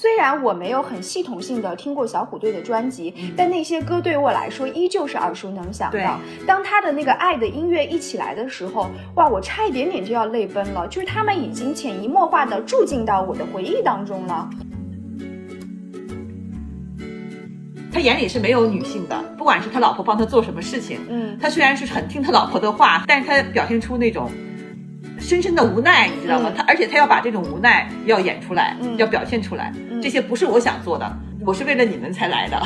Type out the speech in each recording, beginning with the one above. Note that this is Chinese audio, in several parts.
虽然我没有很系统性的听过小虎队的专辑，但那些歌对于我来说依旧是耳熟能详的。当他的那个爱的音乐一起来的时候，哇，我差一点点就要泪奔了。就是他们已经潜移默化的住进到我的回忆当中了。他眼里是没有女性的，不管是他老婆帮他做什么事情，嗯，他虽然是很听他老婆的话，但是他表现出那种。深深的无奈，你知道吗？他而且他要把这种无奈要演出来，要表现出来。这些不是我想做的，我是为了你们才来的。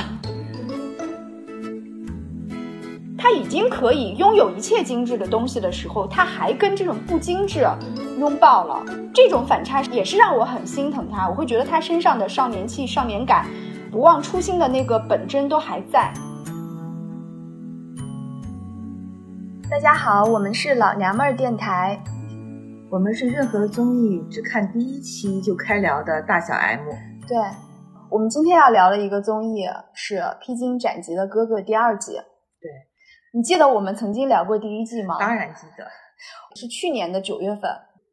他已经可以拥有一切精致的东西的时候，他还跟这种不精致拥抱了。这种反差也是让我很心疼他。我会觉得他身上的少年气、少年感、不忘初心的那个本真都还在。大家好，我们是老娘们儿电台。我们是任何综艺只看第一期就开聊的大小 M。对，我们今天要聊的一个综艺是《披荆斩棘的哥哥》第二季。对，你记得我们曾经聊过第一季吗？当然记得，是去年的九月份，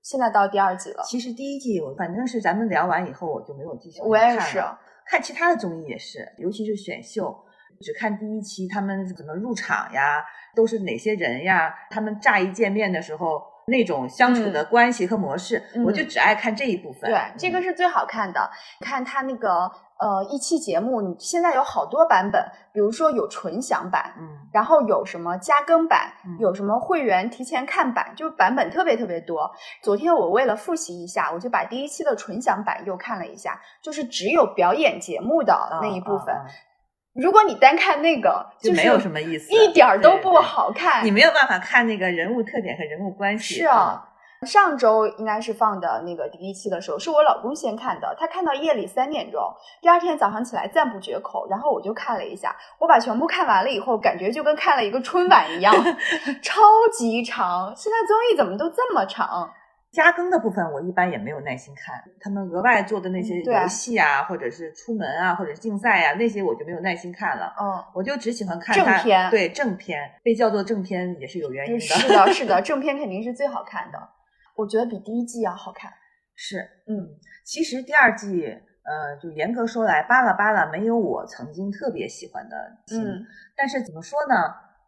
现在到第二季了。其实第一季我反正是咱们聊完以后我就没有继续看我也是，看其他的综艺也是，尤其是选秀，只看第一期他们怎么入场呀，都是哪些人呀，他们乍一见面的时候。那种相处的关系和模式，我就只爱看这一部分。对，这个是最好看的。看他那个呃一期节目，你现在有好多版本，比如说有纯享版，嗯，然后有什么加更版，有什么会员提前看版，就版本特别特别多。昨天我为了复习一下，我就把第一期的纯享版又看了一下，就是只有表演节目的那一部分。如果你单看那个，就没有什么意思，一点儿都不好看。你没有办法看那个人物特点和人物关系。是啊，上周应该是放的那个第一期的时候，是我老公先看的，他看到夜里三点钟，第二天早上起来赞不绝口，然后我就看了一下，我把全部看完了以后，感觉就跟看了一个春晚一样，超级长。现在综艺怎么都这么长？加更的部分我一般也没有耐心看，他们额外做的那些游戏啊，或者是出门啊，或者是竞赛啊，那些我就没有耐心看了。嗯，我就只喜欢看正片。对正片被叫做正片也是有原因的。是的，是的，正片肯定是最好看的。我觉得比第一季要好看。是，嗯，其实第二季，呃，就严格说来，巴拉巴拉没有我曾经特别喜欢的。嗯。但是怎么说呢？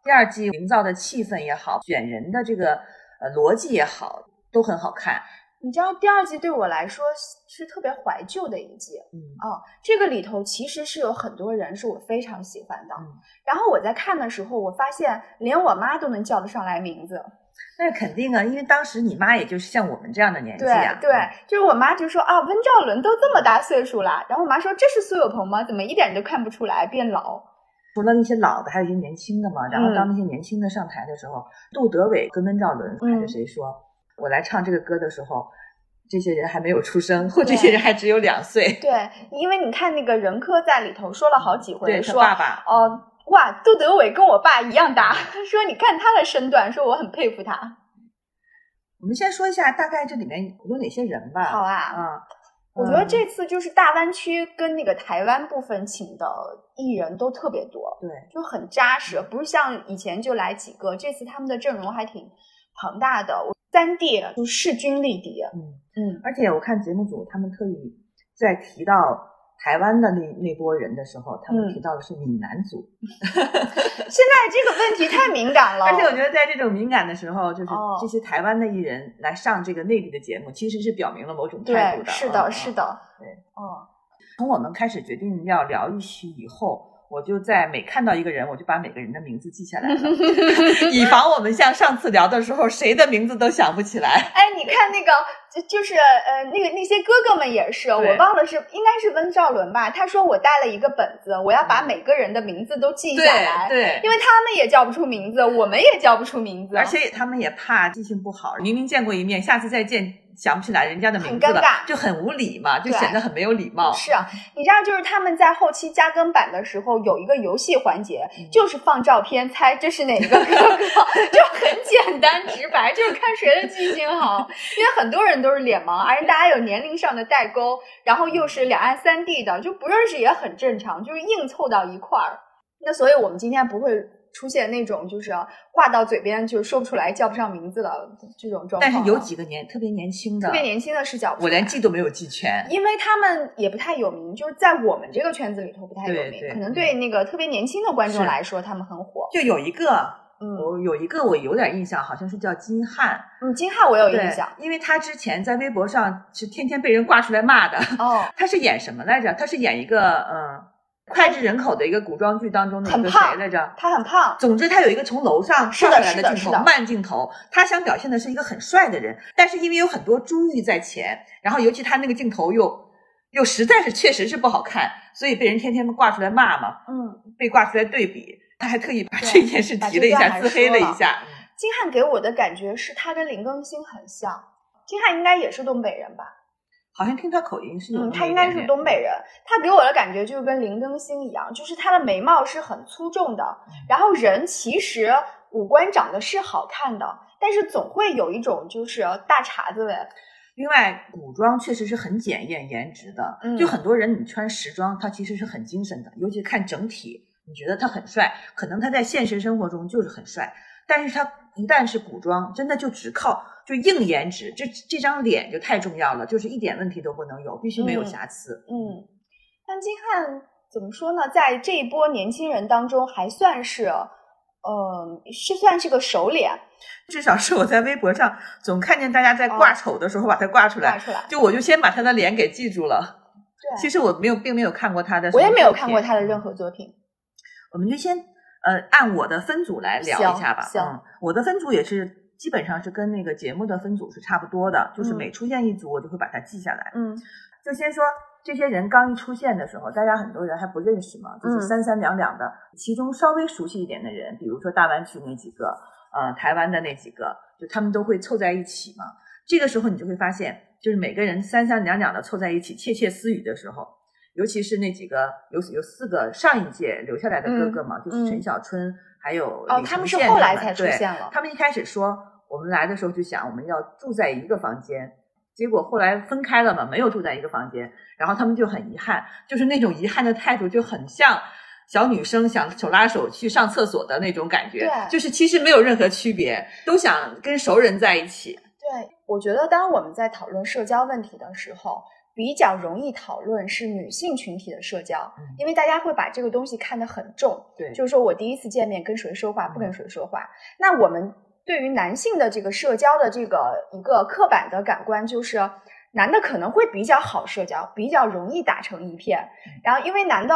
第二季营造的气氛也好，选人的这个呃逻辑也好。都很好看，你知道第二季对我来说是特别怀旧的一季，嗯哦，这个里头其实是有很多人是我非常喜欢的，然后我在看的时候，我发现连我妈都能叫得上来名字，那肯定啊，因为当时你妈也就是像我们这样的年纪啊，对，就是我妈就说啊，温兆伦都这么大岁数了，然后我妈说这是苏有朋吗？怎么一点都看不出来变老？除了那些老的，还有一些年轻的嘛，然后当那些年轻的上台的时候，杜德伟跟温兆伦还是谁说？我来唱这个歌的时候，这些人还没有出生，或这些人还只有两岁。对，因为你看那个任科在里头说了好几回，说爸爸哦，哇，杜德伟跟我爸一样大，说你看他的身段，说我很佩服他。我们先说一下大概这里面有哪些人吧。好啊，嗯，我觉得这次就是大湾区跟那个台湾部分请的艺人都特别多，对，就很扎实，不是像以前就来几个，这次他们的阵容还挺庞大的。三 D 就势均力敌，嗯嗯，而且我看节目组他们特意在提到台湾的那那波人的时候，他们提到的是闽南族。现在这个问题太敏感了，而且我觉得在这种敏感的时候，就是这些台湾的艺人来上这个内地的节目，其实是表明了某种态度的。是的，是的，对，哦，从我们开始决定要聊一期以后。我就在每看到一个人，我就把每个人的名字记下来了，以防我们像上次聊的时候，谁的名字都想不起来。哎，你看那个，就就是呃，那个那些哥哥们也是，我忘了是应该是温兆伦吧？他说我带了一个本子，我要把每个人的名字都记下来，对，因为他们也叫不出名字，我们也叫不出名字，而且他们也怕记性不好，明明见过一面，下次再见。想不起来人家的名字了，就很无礼嘛，就显得很没有礼貌。是啊，你知道，就是他们在后期加更版的时候，有一个游戏环节，就是放照片猜这是哪个 哥哥，就很简单直白，就是看谁的记性好。因为很多人都是脸盲，而且大家有年龄上的代沟，然后又是两岸三地的，就不认识也很正常，就是硬凑到一块儿。那所以我们今天不会出现那种就是话到嘴边就说不出来、叫不上名字的这种状况。但是有几个年特别年轻的，特别年轻的是叫我连记都没有记全，因为他们也不太有名，就是在我们这个圈子里头不太有名，可能对那个特别年轻的观众来说，他们很火。就有一个，我有一个我有点印象，好像是叫金瀚。嗯，金瀚我有印象，因为他之前在微博上是天天被人挂出来骂的。哦，他是演什么来着？他是演一个嗯。脍炙人口的一个古装剧当中的一个谁来着？他很胖。总之，他有一个从楼上跳下来的镜头，慢镜头。他想表现的是一个很帅的人，但是因为有很多珠玉在前，然后尤其他那个镜头又又实在是确实是不好看，所以被人天天挂出来骂嘛。嗯，被挂出来对比，他还特意把这件事提了一下，自黑了一下。金瀚给我的感觉是他跟林更新很像，金瀚应该也是东北人吧？好像听他口音是有，他应该是东北人。他给我的感觉就是跟林更新一样，就是他的眉毛是很粗重的，然后人其实五官长得是好看的，但是总会有一种就是大碴子味。另外，古装确实是很检验颜值的，就很多人你穿时装，他其实是很精神的，尤其看整体，你觉得他很帅，可能他在现实生活中就是很帅，但是他一旦是古装，真的就只靠。就硬颜值，这这张脸就太重要了，就是一点问题都不能有，必须没有瑕疵。嗯，但金瀚怎么说呢？在这一波年轻人当中，还算是，呃，是算是个熟脸，至少是我在微博上总看见大家在挂丑的时候把他挂出来，就我就先把他的脸给记住了。对，其实我没有，并没有看过他的，我也没有看过他的任何作品。我们就先呃按我的分组来聊一下吧。嗯，我的分组也是。基本上是跟那个节目的分组是差不多的，就是每出现一组，我就会把它记下来。嗯，就先说这些人刚一出现的时候，大家很多人还不认识嘛，就是三三两两的。其中稍微熟悉一点的人，比如说大湾区那几个，呃，台湾的那几个，就他们都会凑在一起嘛。这个时候你就会发现，就是每个人三三两两的凑在一起窃窃私语的时候，尤其是那几个有有四个上一届留下来的哥哥嘛，就是陈小春还有哦，他们是后来才出现了。他们一开始说。我们来的时候就想我们要住在一个房间，结果后来分开了嘛，没有住在一个房间，然后他们就很遗憾，就是那种遗憾的态度就很像小女生想手拉手去上厕所的那种感觉，对，就是其实没有任何区别，都想跟熟人在一起。对，我觉得当我们在讨论社交问题的时候，比较容易讨论是女性群体的社交，因为大家会把这个东西看得很重，对，就是说我第一次见面跟谁说话，不跟谁说话，那我们。对于男性的这个社交的这个一个刻板的感官，就是男的可能会比较好社交，比较容易打成一片。然后因为男的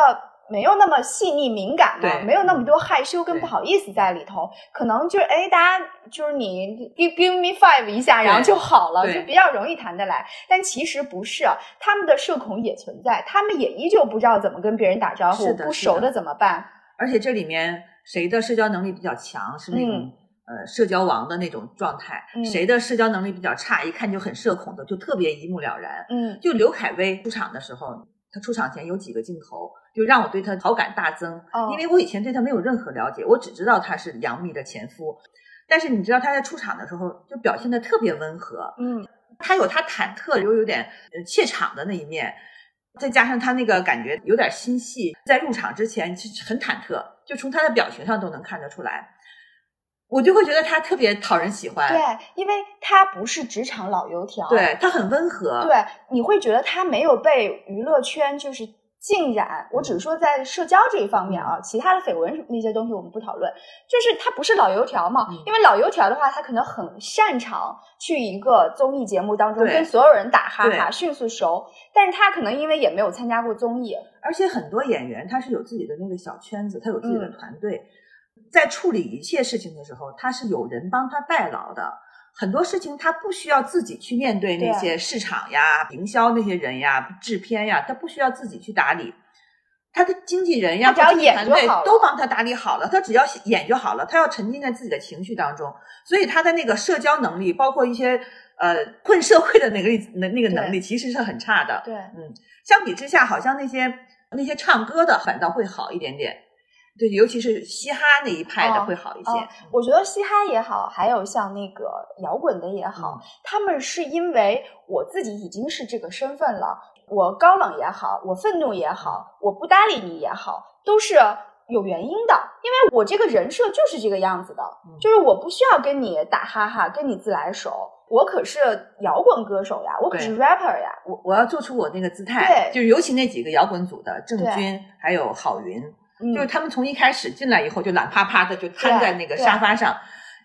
没有那么细腻敏感嘛，没有那么多害羞跟不好意思在里头，可能就是哎，大家就是你 give give me five 一下，然后就好了，就比较容易谈得来。但其实不是，他们的社恐也存在，他们也依旧不知道怎么跟别人打招呼，不熟的怎么办？而且这里面谁的社交能力比较强，是那种。呃，社交王的那种状态，谁的社交能力比较差，一看就很社恐的，就特别一目了然。嗯，就刘恺威出场的时候，他出场前有几个镜头，就让我对他好感大增。哦，因为我以前对他没有任何了解，我只知道他是杨幂的前夫。但是你知道他在出场的时候，就表现的特别温和。嗯，他有他忐忑又有点怯场的那一面，再加上他那个感觉有点心细，在入场之前其实很忐忑，就从他的表情上都能看得出来。我就会觉得他特别讨人喜欢，对，因为他不是职场老油条，对他很温和，对，你会觉得他没有被娱乐圈就是浸染。我只是说在社交这一方面啊，其他的绯闻那些东西我们不讨论。就是他不是老油条嘛，因为老油条的话，他可能很擅长去一个综艺节目当中跟所有人打哈哈，迅速熟。但是他可能因为也没有参加过综艺，而且很多演员他是有自己的那个小圈子，他有自己的团队。在处理一切事情的时候，他是有人帮他代劳的。很多事情他不需要自己去面对那些市场呀、营销那些人呀、制片呀，他不需要自己去打理。他的经纪人呀、他团队都帮他打理好了，他只要演就好了。他要沉浸在自己的情绪当中，所以他的那个社交能力，包括一些呃混社会的那个那那个能力，其实是很差的。对，嗯，相比之下，好像那些那些唱歌的反倒会好一点点。对，尤其是嘻哈那一派的会好一些。我觉得嘻哈也好，还有像那个摇滚的也好，他们是因为我自己已经是这个身份了，我高冷也好，我愤怒也好，我不搭理你也好，都是有原因的，因为我这个人设就是这个样子的，就是我不需要跟你打哈哈，跟你自来熟。我可是摇滚歌手呀，我可是 rapper 呀，我我要做出我那个姿态。对，就是尤其那几个摇滚组的郑钧还有郝云，就是他们从一开始进来以后就懒趴趴的就瘫在那个沙发上。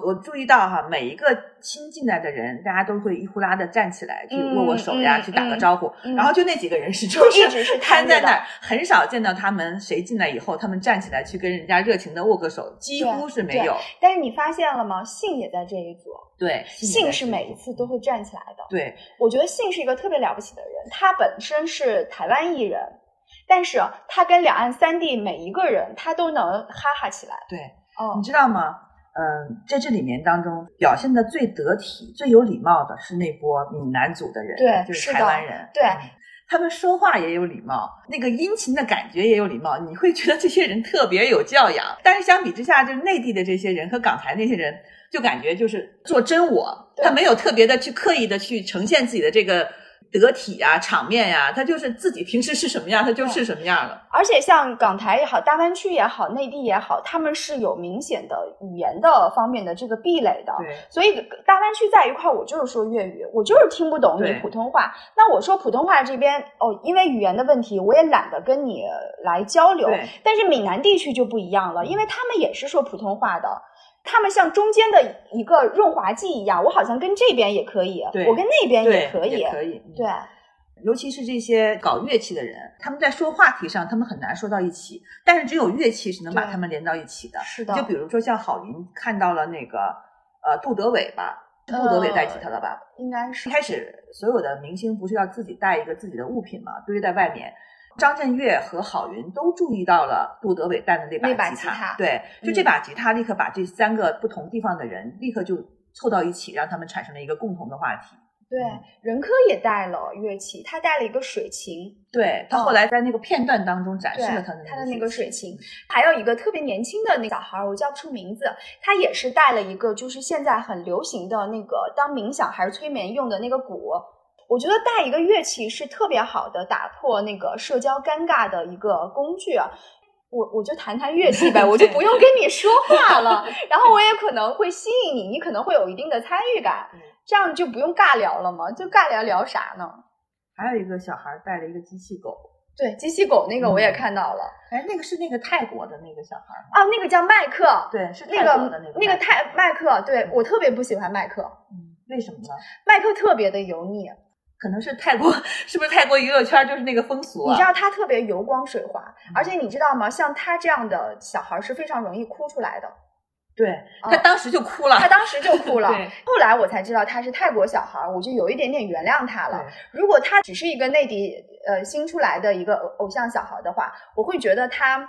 我注意到哈，每一个新进来的人，大家都会一呼啦的站起来去握握手呀，去打个招呼。然后就那几个人是就是瘫在那儿，很少见到他们谁进来以后，他们站起来去跟人家热情的握个手，几乎是没有。但是你发现了吗？信也在这一组。对，信是每一次都会站起来的。对，我觉得信是一个特别了不起的人。他本身是台湾艺人，但是他跟两岸三地每一个人，他都能哈哈起来。对，哦，你知道吗？嗯，在这里面当中表现的最得体、最有礼貌的是那波闽南族的人，对，就是台湾人，对，他们说话也有礼貌，那个殷勤的感觉也有礼貌，你会觉得这些人特别有教养。但是相比之下，就是内地的这些人和港台那些人，就感觉就是做真我，他没有特别的去刻意的去呈现自己的这个。得体啊，场面呀，他就是自己平时是什么样，他就是什么样了。而且像港台也好，大湾区也好，内地也好，他们是有明显的语言的方面的这个壁垒的。对，所以大湾区在一块，我就是说粤语，我就是听不懂你普通话。那我说普通话这边哦，因为语言的问题，我也懒得跟你来交流。但是闽南地区就不一样了，因为他们也是说普通话的。他们像中间的一个润滑剂一样，我好像跟这边也可以，我跟那边也可以，可以。对，尤其是这些搞乐器的人，他们在说话题上，他们很难说到一起。但是只有乐器是能把他们连到一起的。是的。就比如说像郝云看到了那个呃杜德伟吧，杜德伟带吉他了吧？应该是。一开始所有的明星不是要自己带一个自己的物品嘛，堆在外面。张震岳和郝云都注意到了杜德伟带的那把吉他，对，就这把吉他立刻把这三个不同地方的人立刻就凑到一起，让他们产生了一个共同的话题。对，任科也带了乐器，他带了一个水琴。对他后来在那个片段当中展示了他的他的那个水琴。还有一个特别年轻的那小孩，我叫不出名字，他也是带了一个就是现在很流行的那个当冥想还是催眠用的那个鼓。我觉得带一个乐器是特别好的打破那个社交尴尬的一个工具啊。我我就谈谈乐器呗，我就不用跟你说话了，然后我也可能会吸引你，你可能会有一定的参与感，这样就不用尬聊了嘛？就尬聊聊啥呢？还有一个小孩带了一个机器狗，对，机器狗那个我也看到了。哎，那个是那个泰国的那个小孩啊，那个叫麦克，对，是那个那个泰麦克，对我特别不喜欢麦克，嗯，为什么呢？麦克特别的油腻。可能是泰国，是不是泰国娱乐圈就是那个风俗？你知道他特别油光水滑，而且你知道吗？像他这样的小孩是非常容易哭出来的。对他当时就哭了，他当时就哭了。后来我才知道他是泰国小孩，我就有一点点原谅他了。如果他只是一个内地呃新出来的一个偶像小孩的话，我会觉得他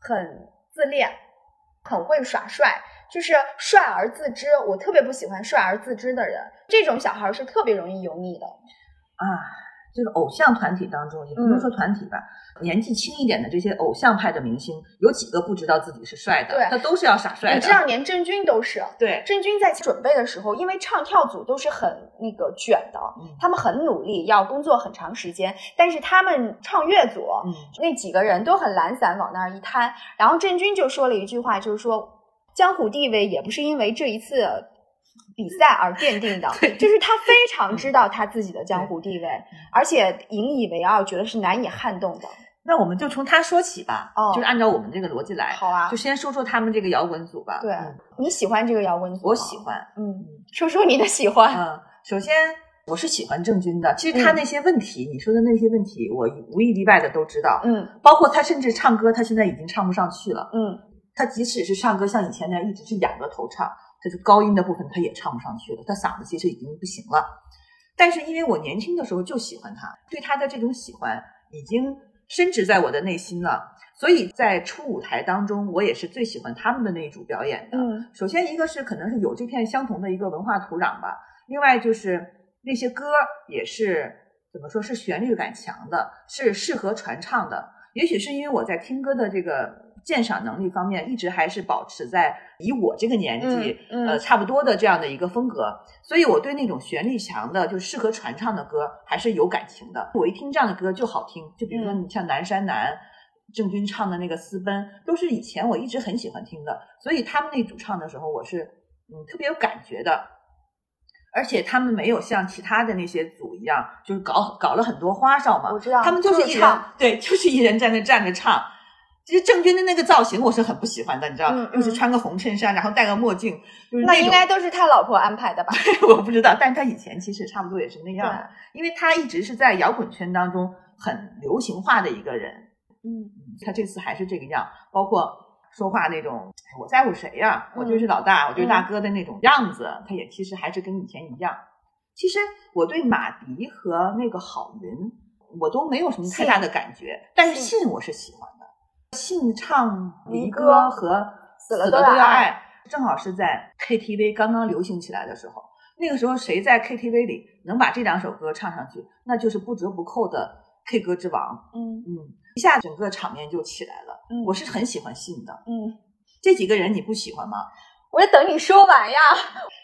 很自恋，很会耍帅，就是帅而自知。我特别不喜欢帅而自知的人，这种小孩是特别容易油腻的。啊，这个偶像团体当中，也不能说团体吧，年纪轻一点的这些偶像派的明星，有几个不知道自己是帅的？对，他都是要耍帅的。你知道，连郑钧都是。对，郑钧在准备的时候，因为唱跳组都是很那个卷的，他们很努力，要工作很长时间。但是他们唱乐组那几个人都很懒散，往那儿一摊。然后郑钧就说了一句话，就是说江湖地位也不是因为这一次。比赛而奠定的，就是他非常知道他自己的江湖地位，而且引以为傲，觉得是难以撼动的。那我们就从他说起吧，哦，就是按照我们这个逻辑来，好啊，就先说说他们这个摇滚组吧。对，你喜欢这个摇滚组？我喜欢，嗯，说说你的喜欢。嗯，首先我是喜欢郑钧的，其实他那些问题，你说的那些问题，我无一例外的都知道。嗯，包括他甚至唱歌，他现在已经唱不上去了。嗯，他即使是唱歌，像以前那样一直是仰着头唱。就是高音的部分，他也唱不上去了，他嗓子其实已经不行了。但是因为我年轻的时候就喜欢他，对他的这种喜欢已经深植在我的内心了。所以在初舞台当中，我也是最喜欢他们的那一组表演的。嗯，首先一个是可能是有这片相同的一个文化土壤吧，另外就是那些歌也是怎么说是旋律感强的，是适合传唱的。也许是因为我在听歌的这个。鉴赏能力方面一直还是保持在以我这个年纪呃差不多的这样的一个风格，所以我对那种旋律强的就适合传唱的歌还是有感情的。我一听这样的歌就好听，就比如说你像《南山南》，郑钧唱的那个《私奔》，都是以前我一直很喜欢听的，所以他们那主唱的时候，我是嗯特别有感觉的。而且他们没有像其他的那些组一样，就是搞搞了很多花哨嘛。我知道，他们就是一人，对，就是一人在那站着唱。其实郑钧的那个造型我是很不喜欢的，你知道，就是穿个红衬衫，然后戴个墨镜，就是那应该都是他老婆安排的吧？我不知道，但他以前其实差不多也是那样的，因为他一直是在摇滚圈当中很流行化的一个人。嗯，他这次还是这个样，包括说话那种“我在乎谁呀，我就是老大，我就是大哥”的那种样子，他也其实还是跟以前一样。其实我对马迪和那个郝云，我都没有什么太大的感觉，但是信我是喜欢的。信唱离歌和死了都要爱，正好是在 KTV 刚刚流行起来的时候。那个时候谁在 KTV 里能把这两首歌唱上去，那就是不折不扣的 K 歌之王。嗯嗯，一下整个场面就起来了。嗯，我是很喜欢信的。嗯，这几个人你不喜欢吗？我要等你说完呀。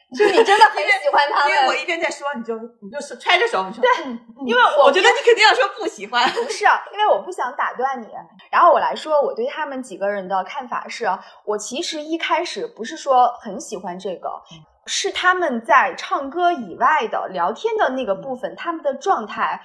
就你真的很喜欢他们，因为我一边在说，你就你就是揣着手，你说对，因为我我觉得你肯定要说不喜欢，不是，因为我不想打断你。然后我来说，我对他们几个人的看法是，我其实一开始不是说很喜欢这个，是他们在唱歌以外的聊天的那个部分，他们的状态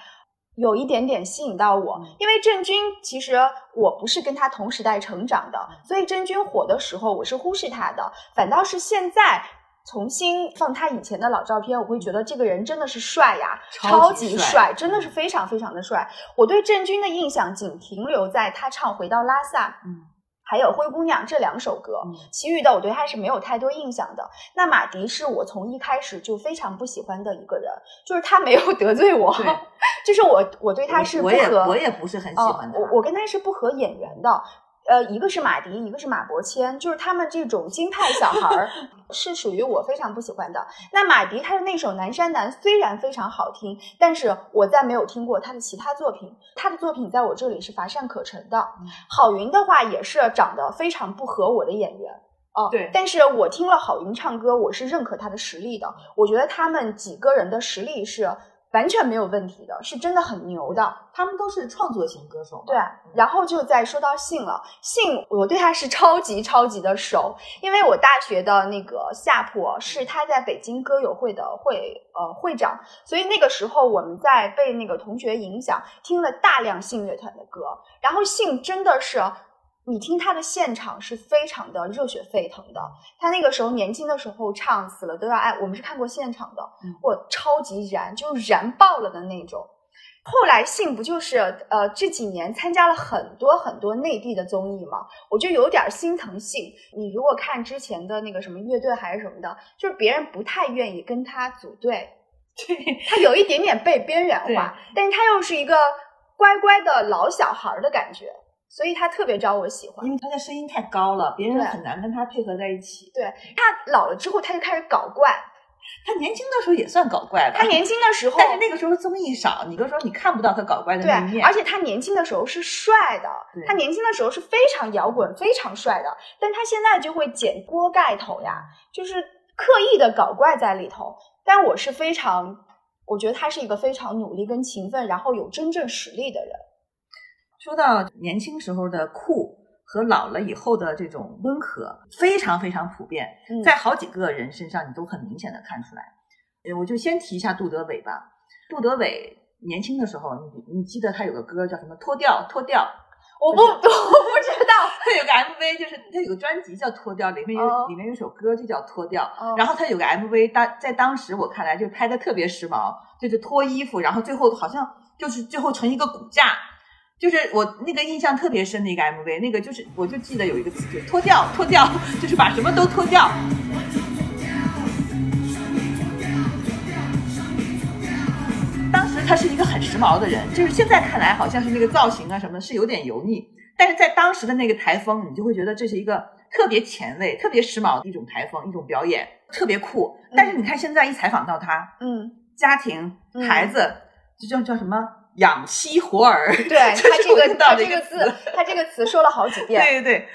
有一点点吸引到我。因为郑钧其实我不是跟他同时代成长的，所以郑钧火的时候我是忽视他的，反倒是现在。重新放他以前的老照片，我会觉得这个人真的是帅呀，超级帅，真的是非常非常的帅。我对郑钧的印象仅停留在他唱《回到拉萨》，嗯，还有《灰姑娘》这两首歌，其余的我对他是没有太多印象的。那马迪是我从一开始就非常不喜欢的一个人，就是他没有得罪我，就是我我对他是不合，我也不是很喜欢的，我我跟他是不合眼缘的。呃，一个是马迪，一个是马伯骞，就是他们这种京派小孩儿 是属于我非常不喜欢的。那马迪他的那首《南山南》虽然非常好听，但是我再没有听过他的其他作品。他的作品在我这里是乏善可陈的。郝云的话也是长得非常不合我的眼缘哦。对，但是我听了郝云唱歌，我是认可他的实力的。我觉得他们几个人的实力是。完全没有问题的，是真的很牛的。他们都是创作型歌手。对，然后就再说到信了，信我对他是超级超级的熟，因为我大学的那个夏普是他在北京歌友会的会呃会长，所以那个时候我们在被那个同学影响，听了大量信乐团的歌，然后信真的是。你听他的现场是非常的热血沸腾的。他那个时候年轻的时候唱《死了都要爱》，我们是看过现场的，我超级燃，就燃爆了的那种。后来信不就是呃这几年参加了很多很多内地的综艺嘛，我就有点心疼信。你如果看之前的那个什么乐队还是什么的，就是别人不太愿意跟他组队，他有一点点被边缘化，但是他又是一个乖乖的老小孩的感觉。所以他特别招我喜欢，因为他的声音太高了，别人很难跟他配合在一起。对他老了之后，他就开始搞怪。他年轻的时候也算搞怪吧。他年轻的时候，但是那个时候综艺少，你都说你看不到他搞怪的那一面。而且他年轻的时候是帅的，他年轻的时候是非常摇滚、非常帅的。但他现在就会剪锅盖头呀，就是刻意的搞怪在里头。但我是非常，我觉得他是一个非常努力跟勤奋，然后有真正实力的人。说到年轻时候的酷和老了以后的这种温和，非常非常普遍，在好几个人身上你都很明显的看出来。我就先提一下杜德伟吧。杜德伟年轻的时候，你你记得他有个歌叫什么？脱掉，脱掉。我不，我不知道。他有个 MV，就是他有个专辑叫脱掉，里面有里面有首歌就叫脱掉。然后他有个 MV，当在当时我看来就拍的特别时髦，就是脱衣服，然后最后好像就是最后成一个骨架。就是我那个印象特别深的一个 MV，那个就是我就记得有一个词，就脱掉，脱掉，就是把什么都脱掉。当时他是一个很时髦的人，就是现在看来好像是那个造型啊什么是有点油腻，但是在当时的那个台风，你就会觉得这是一个特别前卫、特别时髦的一种台风、一种表演，特别酷。但是你看现在一采访到他，嗯，家庭、孩子，就叫叫什么？养妻活儿，对 他这个他这个字，他这个词说了好几遍。对对对，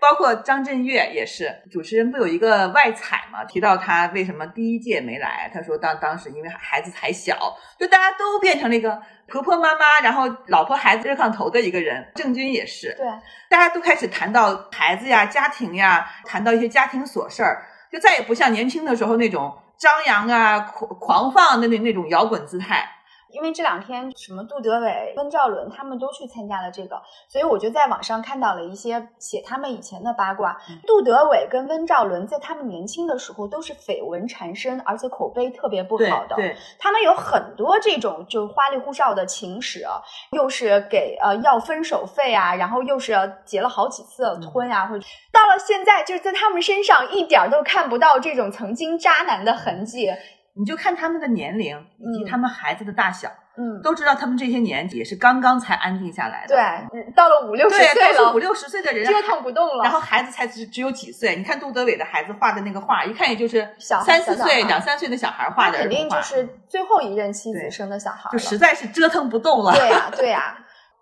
包括张震岳也是，主持人不有一个外采嘛，提到他为什么第一届没来，他说当当时因为孩子还小，就大家都变成了一个婆婆妈妈，然后老婆孩子热炕头的一个人。郑钧也是，对，大家都开始谈到孩子呀、家庭呀，谈到一些家庭琐事儿，就再也不像年轻的时候那种张扬啊、狂狂放的那那种摇滚姿态。因为这两天什么杜德伟、温兆伦他们都去参加了这个，所以我就在网上看到了一些写他们以前的八卦。杜德伟跟温兆伦在他们年轻的时候都是绯闻缠身，而且口碑特别不好的。对，他们有很多这种就花里胡哨的情史，又是给呃要分手费啊，然后又是结了好几次婚啊，或者到了现在就是在他们身上一点都看不到这种曾经渣男的痕迹。你就看他们的年龄以及他们孩子的大小，嗯，都知道他们这些年也是刚刚才安定下来的。对，到了五六十岁了，五六十岁的人折腾不动了。然后孩子才只只有几岁？你看杜德伟的孩子画的那个画，一看也就是小三四岁、两三岁的小孩画的，肯定就是最后一任妻子生的小孩，就实在是折腾不动了。对呀，对呀。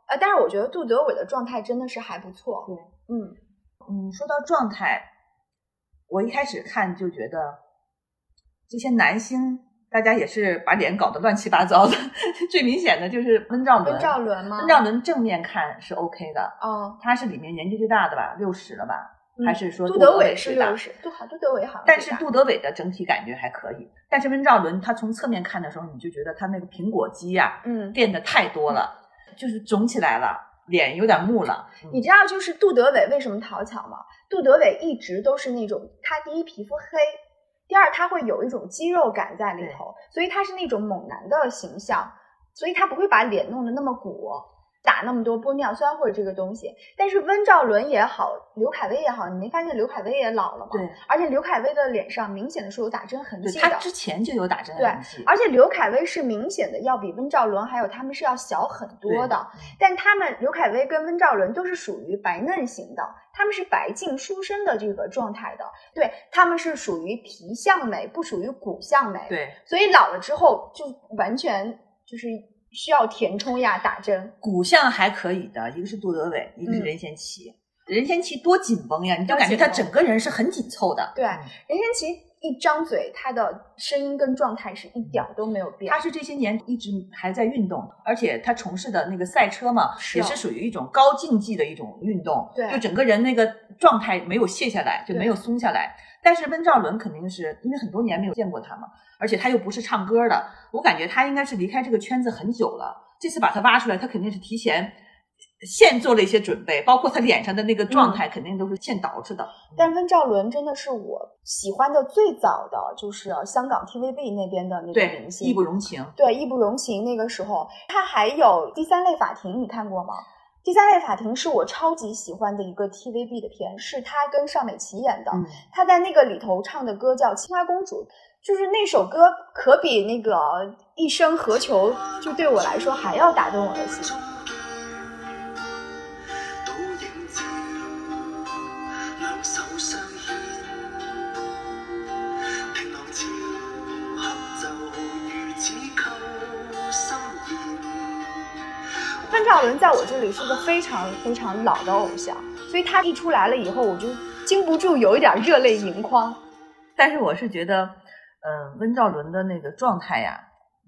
呃，但是我觉得杜德伟的状态真的是还不错。对，嗯嗯，说到状态，我一开始看就觉得这些男星。大家也是把脸搞得乱七八糟的，最明显的就是温兆伦。温兆伦吗？温兆伦正面看是 OK 的，哦，他是里面年纪最大的吧，六十了吧？还是说杜德伟是六十？杜好，杜德伟好。但是杜德伟的整体感觉还可以，但是温兆伦他从侧面看的时候，你就觉得他那个苹果肌呀，嗯，变得太多了，就是肿起来了，脸有点木了。你知道就是杜德伟为什么讨巧吗？杜德伟一直都是那种，他第一皮肤黑。第二，他会有一种肌肉感在里头，所以他是那种猛男的形象，所以他不会把脸弄得那么鼓。打那么多玻尿酸或者这个东西，但是温兆伦也好，刘恺威也好，你没发现刘恺威也老了吗？对，而且刘恺威的脸上明显的是有打针痕迹的。他之前就有打针痕迹。对，而且刘恺威是明显的要比温兆伦还有他们是要小很多的。但他们刘恺威跟温兆伦都是属于白嫩型的，他们是白净书生的这个状态的。对，他们是属于皮相美，不属于骨相美。对，所以老了之后就完全就是。需要填充呀，打针。骨相还可以的，一个是杜德伟，一个是任贤齐。任贤齐多紧绷呀，你就感觉他整个人是很紧凑的。对，任贤齐一张嘴，他的声音跟状态是一点都没有变。他是这些年一直还在运动，而且他从事的那个赛车嘛，也是属于一种高竞技的一种运动。对，就整个人那个状态没有卸下来，就没有松下来。但是温兆伦肯定是因为很多年没有见过他嘛，而且他又不是唱歌的，我感觉他应该是离开这个圈子很久了。这次把他挖出来，他肯定是提前现做了一些准备，包括他脸上的那个状态，肯定都是现捯饬的。但温兆伦真的是我喜欢的最早的就是香港 TVB 那边的那个明星，义不容情。对，义不容情。那个时候他还有第三类法庭，你看过吗？第三类法庭是我超级喜欢的一个 TVB 的片，是他跟邵美琪演的。他在那个里头唱的歌叫《青蛙公主》，就是那首歌可比那个《一生何求》就对我来说还要打动我的心。伦在我这里是个非常非常老的偶像，所以他一出来了以后，我就禁不住有一点热泪盈眶。但是我是觉得，嗯，温兆伦的那个状态呀，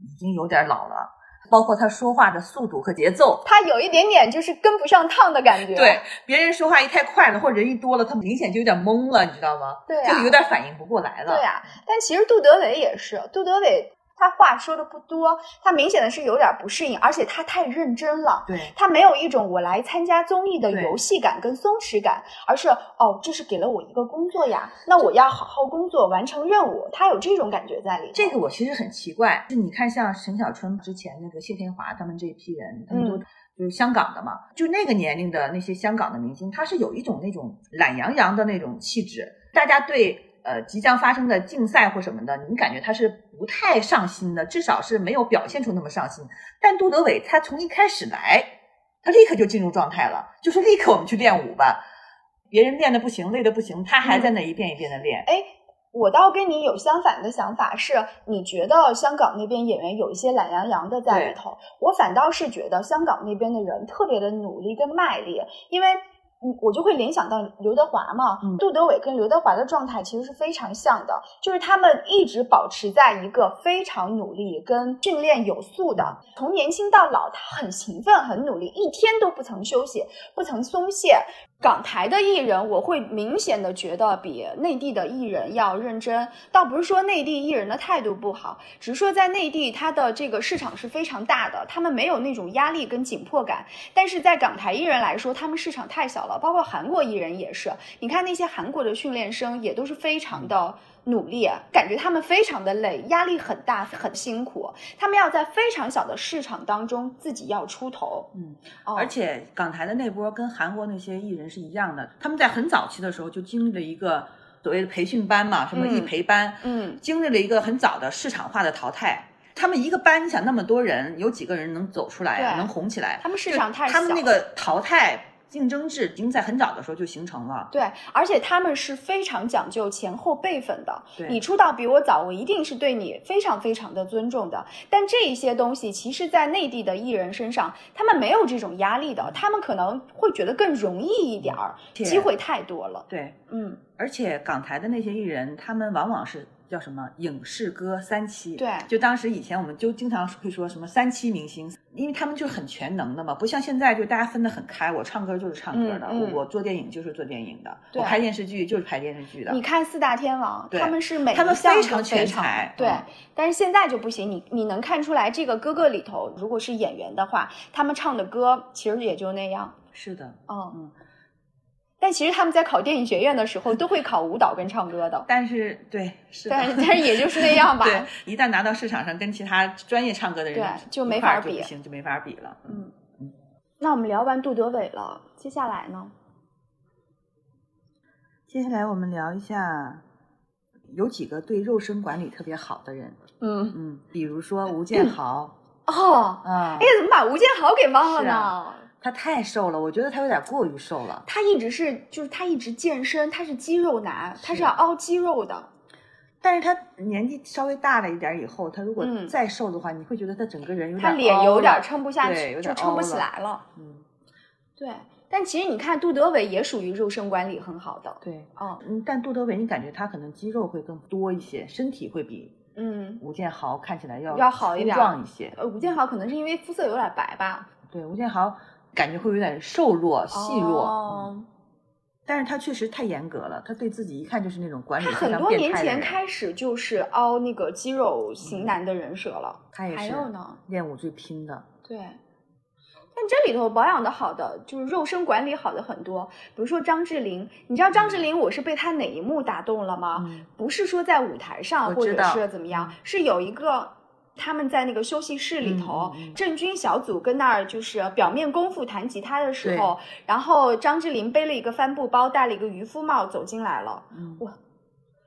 已经有点老了，包括他说话的速度和节奏，他有一点点就是跟不上趟的感觉。对，别人说话一太快了，或者人一多了，他明显就有点懵了，你知道吗？对呀，就有点反应不过来了。对呀，但其实杜德伟也是，杜德伟。他话说的不多，他明显的是有点不适应，而且他太认真了。对，他没有一种我来参加综艺的游戏感跟松弛感，而是哦，这是给了我一个工作呀，那我要好好工作，完成任务。他有这种感觉在里。这个我其实很奇怪，就你看像陈小春之前那个谢天华他们这一批人，他们都就是香港的嘛，就那个年龄的那些香港的明星，他是有一种那种懒洋洋的那种气质，大家对。呃，即将发生的竞赛或什么的，你感觉他是不太上心的，至少是没有表现出那么上心。但杜德伟他从一开始来，他立刻就进入状态了，就说立刻我们去练舞吧。别人练的不行，累的不行，他还在那一遍一遍的练。哎，我倒跟你有相反的想法，是你觉得香港那边演员有一些懒洋洋的在里头，我反倒是觉得香港那边的人特别的努力跟卖力，因为。嗯，我就会联想到刘德华嘛，杜德伟跟刘德华的状态其实是非常像的，就是他们一直保持在一个非常努力跟训练有素的，从年轻到老，他很勤奋，很努力，一天都不曾休息，不曾松懈。港台的艺人，我会明显的觉得比内地的艺人要认真。倒不是说内地艺人的态度不好，只是说在内地，他的这个市场是非常大的，他们没有那种压力跟紧迫感。但是在港台艺人来说，他们市场太小了，包括韩国艺人也是。你看那些韩国的训练生，也都是非常的。努力，感觉他们非常的累，压力很大，很辛苦。他们要在非常小的市场当中自己要出头。嗯，而且港台的那波跟韩国那些艺人是一样的，他们在很早期的时候就经历了一个所谓的培训班嘛，什么艺培班，嗯，经历了一个很早的市场化的淘汰。他们一个班，你想那么多人，有几个人能走出来，能红起来？他们市场太小，他们那个淘汰。竞争制已经在很早的时候就形成了，对，而且他们是非常讲究前后辈分的。对，你出道比我早，我一定是对你非常非常的尊重的。但这一些东西，其实，在内地的艺人身上，他们没有这种压力的，他们可能会觉得更容易一点儿，机会太多了。对，嗯，而且港台的那些艺人，他们往往是。叫什么影视歌三栖？对，就当时以前我们就经常会说什么三栖明星，因为他们就是很全能的嘛，不像现在就大家分得很开，我唱歌就是唱歌的，我做电影就是做电影的，我拍电视剧就是拍电视剧的。你看四大天王，他们是每他们非常全才，对。但是现在就不行，你你能看出来这个哥哥里头，如果是演员的话，他们唱的歌其实也就那样。是的，嗯嗯。但其实他们在考电影学院的时候都会考舞蹈跟唱歌的，但是对，是但是但是也就是那样吧。对，一旦拿到市场上，跟其他专业唱歌的人对就没法比，行就没法比了。嗯嗯。那我们聊完杜德伟了，接下来呢？接下来我们聊一下有几个对肉身管理特别好的人。嗯嗯，比如说吴建豪。哦，嗯，哎呀，怎么把吴建豪给忘了呢？他太瘦了，我觉得他有点过于瘦了。他一直是，就是他一直健身，他是肌肉男，他是要凹肌肉的。但是他年纪稍微大了一点以后，他如果再瘦的话，你会觉得他整个人有点他脸有点撑不下去，就撑不起来了。嗯，对。但其实你看，杜德伟也属于肉身管理很好的。对，哦，嗯，但杜德伟，你感觉他可能肌肉会更多一些，身体会比嗯吴建豪看起来要要好一点，壮一些。呃，吴建豪可能是因为肤色有点白吧。对，吴建豪。感觉会有点瘦弱、细弱，但是他确实太严格了。他对自己一看就是那种管理他很多年前开始就是凹那个肌肉型男的人设了。他也是，还有呢，练武最拼的。对，但这里头保养的好的，就是肉身管理好的很多。比如说张智霖，你知道张智霖，我是被他哪一幕打动了吗？不是说在舞台上，或者是怎么样，是有一个。他们在那个休息室里头，郑钧小组跟那儿就是表面功夫弹吉他的时候，然后张智霖背了一个帆布包，戴了一个渔夫帽走进来了，哇，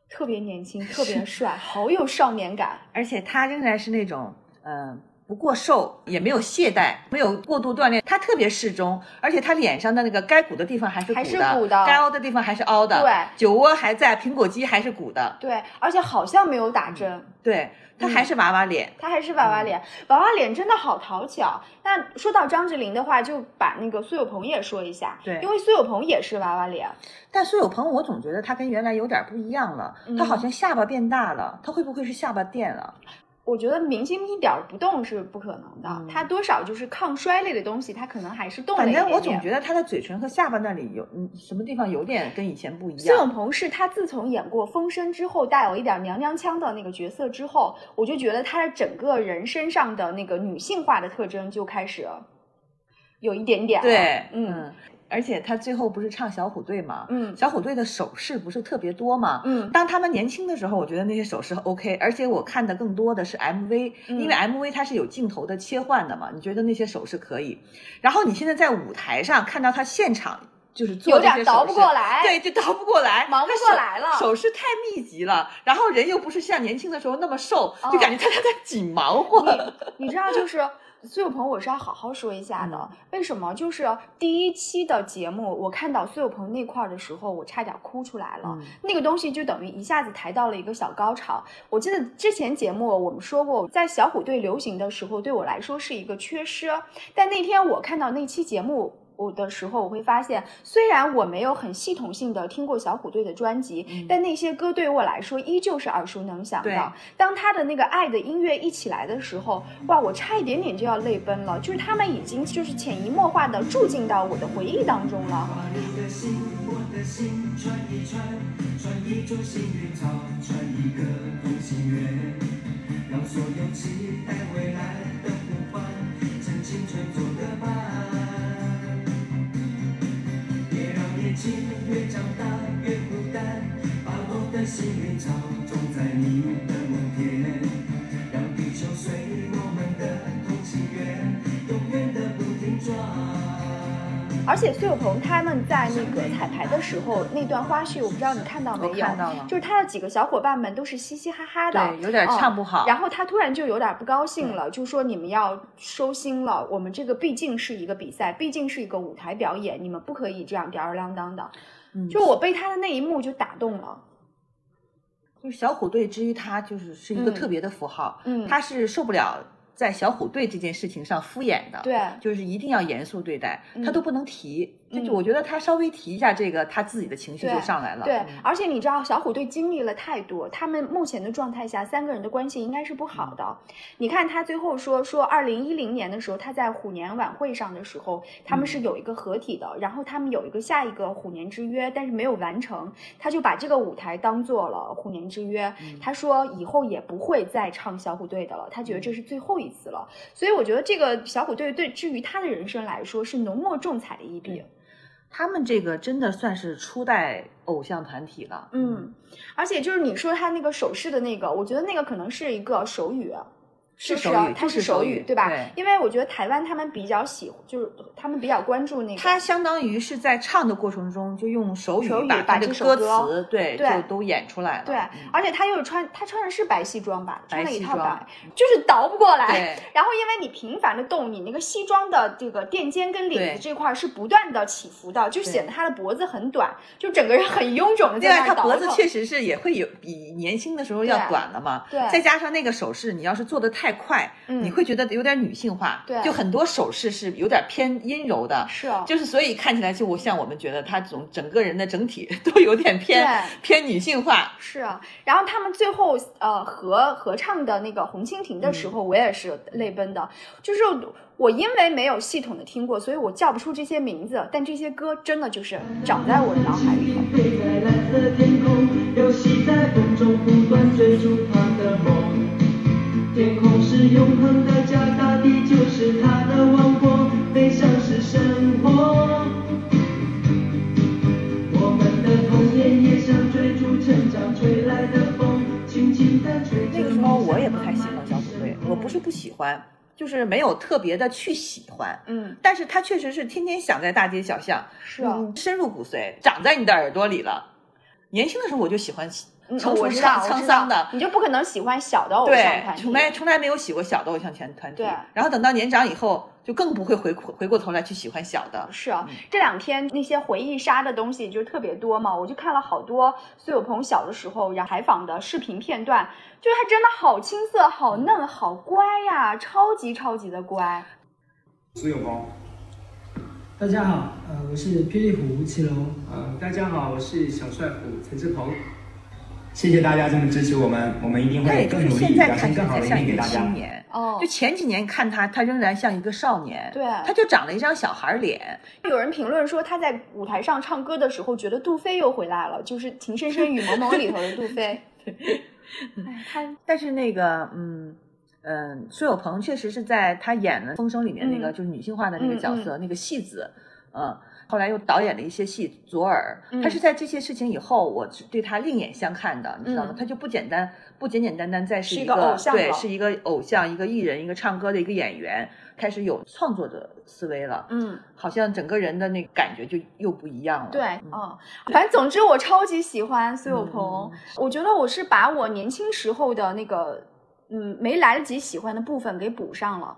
特别年轻，特别帅，好有少年感，而且他仍然是那种，嗯。不过瘦，也没有懈怠，没有过度锻炼，他特别适中，而且他脸上的那个该鼓的地方还是鼓的，该凹的地方还是凹的，对，酒窝还在，苹果肌还是鼓的，对，而且好像没有打针，对他还是娃娃脸，他还是娃娃脸，娃娃脸真的好讨巧。那说到张智霖的话，就把那个苏有朋也说一下，对，因为苏有朋也是娃娃脸，但苏有朋我总觉得他跟原来有点不一样了，他好像下巴变大了，他会不会是下巴垫了？我觉得明星一点不动是不可能的，他多少就是抗衰类的东西，他可能还是动了一点。反正我总觉得他的嘴唇和下巴那里有嗯什么地方有点跟以前不一样。苏有朋是他自从演过《风声》之后，带有一点娘娘腔的那个角色之后，我就觉得他的整个人身上的那个女性化的特征就开始有一点点。对，嗯。而且他最后不是唱小虎队嘛？嗯，小虎队的手势不是特别多嘛？嗯，当他们年轻的时候，我觉得那些手势 OK。而且我看的更多的是 MV，因为 MV 它是有镜头的切换的嘛。你觉得那些手势可以？然后你现在在舞台上看到他现场就是做这些手势，倒不过来，对，就倒不过来，忙不过来了，手势太密集了。然后人又不是像年轻的时候那么瘦，就感觉他他在紧忙活。你知道就是。苏有朋，我是要好好说一下的。为什么？就是第一期的节目，我看到苏有朋那块儿的时候，我差点哭出来了。那个东西就等于一下子抬到了一个小高潮。我记得之前节目我们说过，在小虎队流行的时候，对我来说是一个缺失。但那天我看到那期节目。我的时候，我会发现，虽然我没有很系统性的听过小虎队的专辑，但那些歌对于我来说依旧是耳熟能详的。当他的那个爱的音乐一起来的时候，哇，我差一点点就要泪奔了。就是他们已经就是潜移默化的住进到我的回忆当中了。让所有期待未来的呼唤，趁青春做个伴。轻越长大越孤单，把我的幸运草种在你的梦田，而且苏有朋他们在那个彩排的时候那段花絮，我不知道你看到没有？看到了。就是他的几个小伙伴们都是嘻嘻哈哈的，对，有点唱不好。然后他突然就有点不高兴了，就说：“你们要收心了，我们这个毕竟是一个比赛，毕竟是一个舞台表演，你们不可以这样吊儿郎当的。”就我被他的那一幕就打动了。就小虎队之于他就是是一个特别的符号，嗯，他是受不了。在小虎队这件事情上敷衍的，对，就是一定要严肃对待，他都不能提。就我觉得他稍微提一下这个，他自己的情绪就上来了。对，而且你知道，小虎队经历了太多，他们目前的状态下，三个人的关系应该是不好的。你看他最后说说，二零一零年的时候，他在虎年晚会上的时候，他们是有一个合体的，然后他们有一个下一个虎年之约，但是没有完成，他就把这个舞台当做了虎年之约。他说以后也不会再唱小虎队的了，他觉得这是最后一次了。所以我觉得这个小虎队对至于他的人生来说是浓墨重彩的一笔。他们这个真的算是初代偶像团体了，嗯，而且就是你说他那个手势的那个，我觉得那个可能是一个手语。是手语，它是手语，对吧？因为我觉得台湾他们比较喜，就是他们比较关注那个。他相当于是在唱的过程中就用手语把这歌词对就都演出来了。对，而且他又穿他穿的是白西装吧？穿了一套白，就是倒不过来。然后因为你频繁的动，你那个西装的这个垫肩跟领子这块是不断的起伏的，就显得他的脖子很短，就整个人很臃肿的在那倒。他脖子确实是也会有比年轻的时候要短了嘛？对，再加上那个手势，你要是做的太快，你。会觉得有点女性化，对，就很多手势是有点偏阴柔的，是，啊就是所以看起来就像我们觉得他总整个人的整体都有点偏偏女性化，是啊。然后他们最后呃合合唱的那个《红蜻蜓》的时候，我也是泪奔的。就是我因为没有系统的听过，所以我叫不出这些名字，但这些歌真的就是长在我的脑海里头。天空是永恒的家，大地就是他的王国，悲伤是生活。我们的童年也像追逐成长吹来的风，轻轻地吹着。那个时候我也不太喜欢小虎队，我不是不喜欢，就是没有特别的去喜欢。嗯，但是他确实是天天想在大街小巷，是啊，深入骨髓，长在你的耳朵里了。年轻的时候我就喜欢。成熟沧桑的，你就不可能喜欢小的偶像团体。从来从来没有喜过小的偶像团团体。对，然后等到年长以后，就更不会回回过头来去喜欢小的。是啊，这两天那些回忆杀的东西就特别多嘛，我就看了好多苏有朋小的时候然后采访的视频片段，就是他真的好青涩、好嫩、好乖呀，超级超级的乖。苏有朋，大家好，呃，我是霹雳虎吴奇隆，呃，大家好，我是小帅虎陈志鹏。谢谢大家这么支持我们，我们一定会更努力，表现更好的一面给大家。哦，就前几年看他，他仍然像一个少年，对，他就长了一张小孩脸。有人评论说他在舞台上唱歌的时候，觉得杜飞又回来了，就是《情深深雨蒙蒙》里头的杜飞。哎，他但是那个，嗯嗯，苏有朋确实是在他演的《风声》里面那个就是女性化的那个角色，那个戏子，嗯。后来又导演了一些戏，《左耳》，他是在这些事情以后，我对他另眼相看的，你知道吗？他就不简单，不简简单单再是一个对，是一个偶像，一个艺人，一个唱歌的一个演员，开始有创作者思维了。嗯，好像整个人的那个感觉就又不一样了。对，嗯，反正总之我超级喜欢苏有朋，我觉得我是把我年轻时候的那个嗯没来得及喜欢的部分给补上了。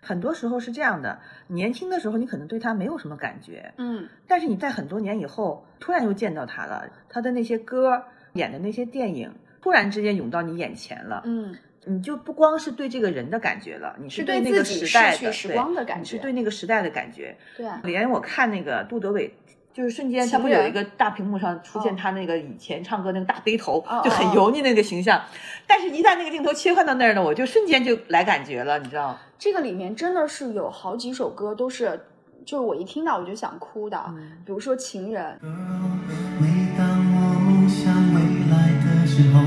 很多时候是这样的，年轻的时候你可能对他没有什么感觉，嗯，但是你在很多年以后突然又见到他了，他的那些歌，演的那些电影，突然之间涌到你眼前了，嗯，你就不光是对这个人的感觉了，你是对那个时代的时光的感觉，是对那个时代的感觉。对，连我看那个杜德伟。就是瞬间，他不有一个大屏幕上出现他那个以前唱歌那个大背头，就很油腻那个形象。但是，一旦那个镜头切换到那儿呢，我就瞬间就来感觉了，你知道？这个里面真的是有好几首歌都是，就是我一听到我就想哭的。比如说《情人》。每当我想未来的时候，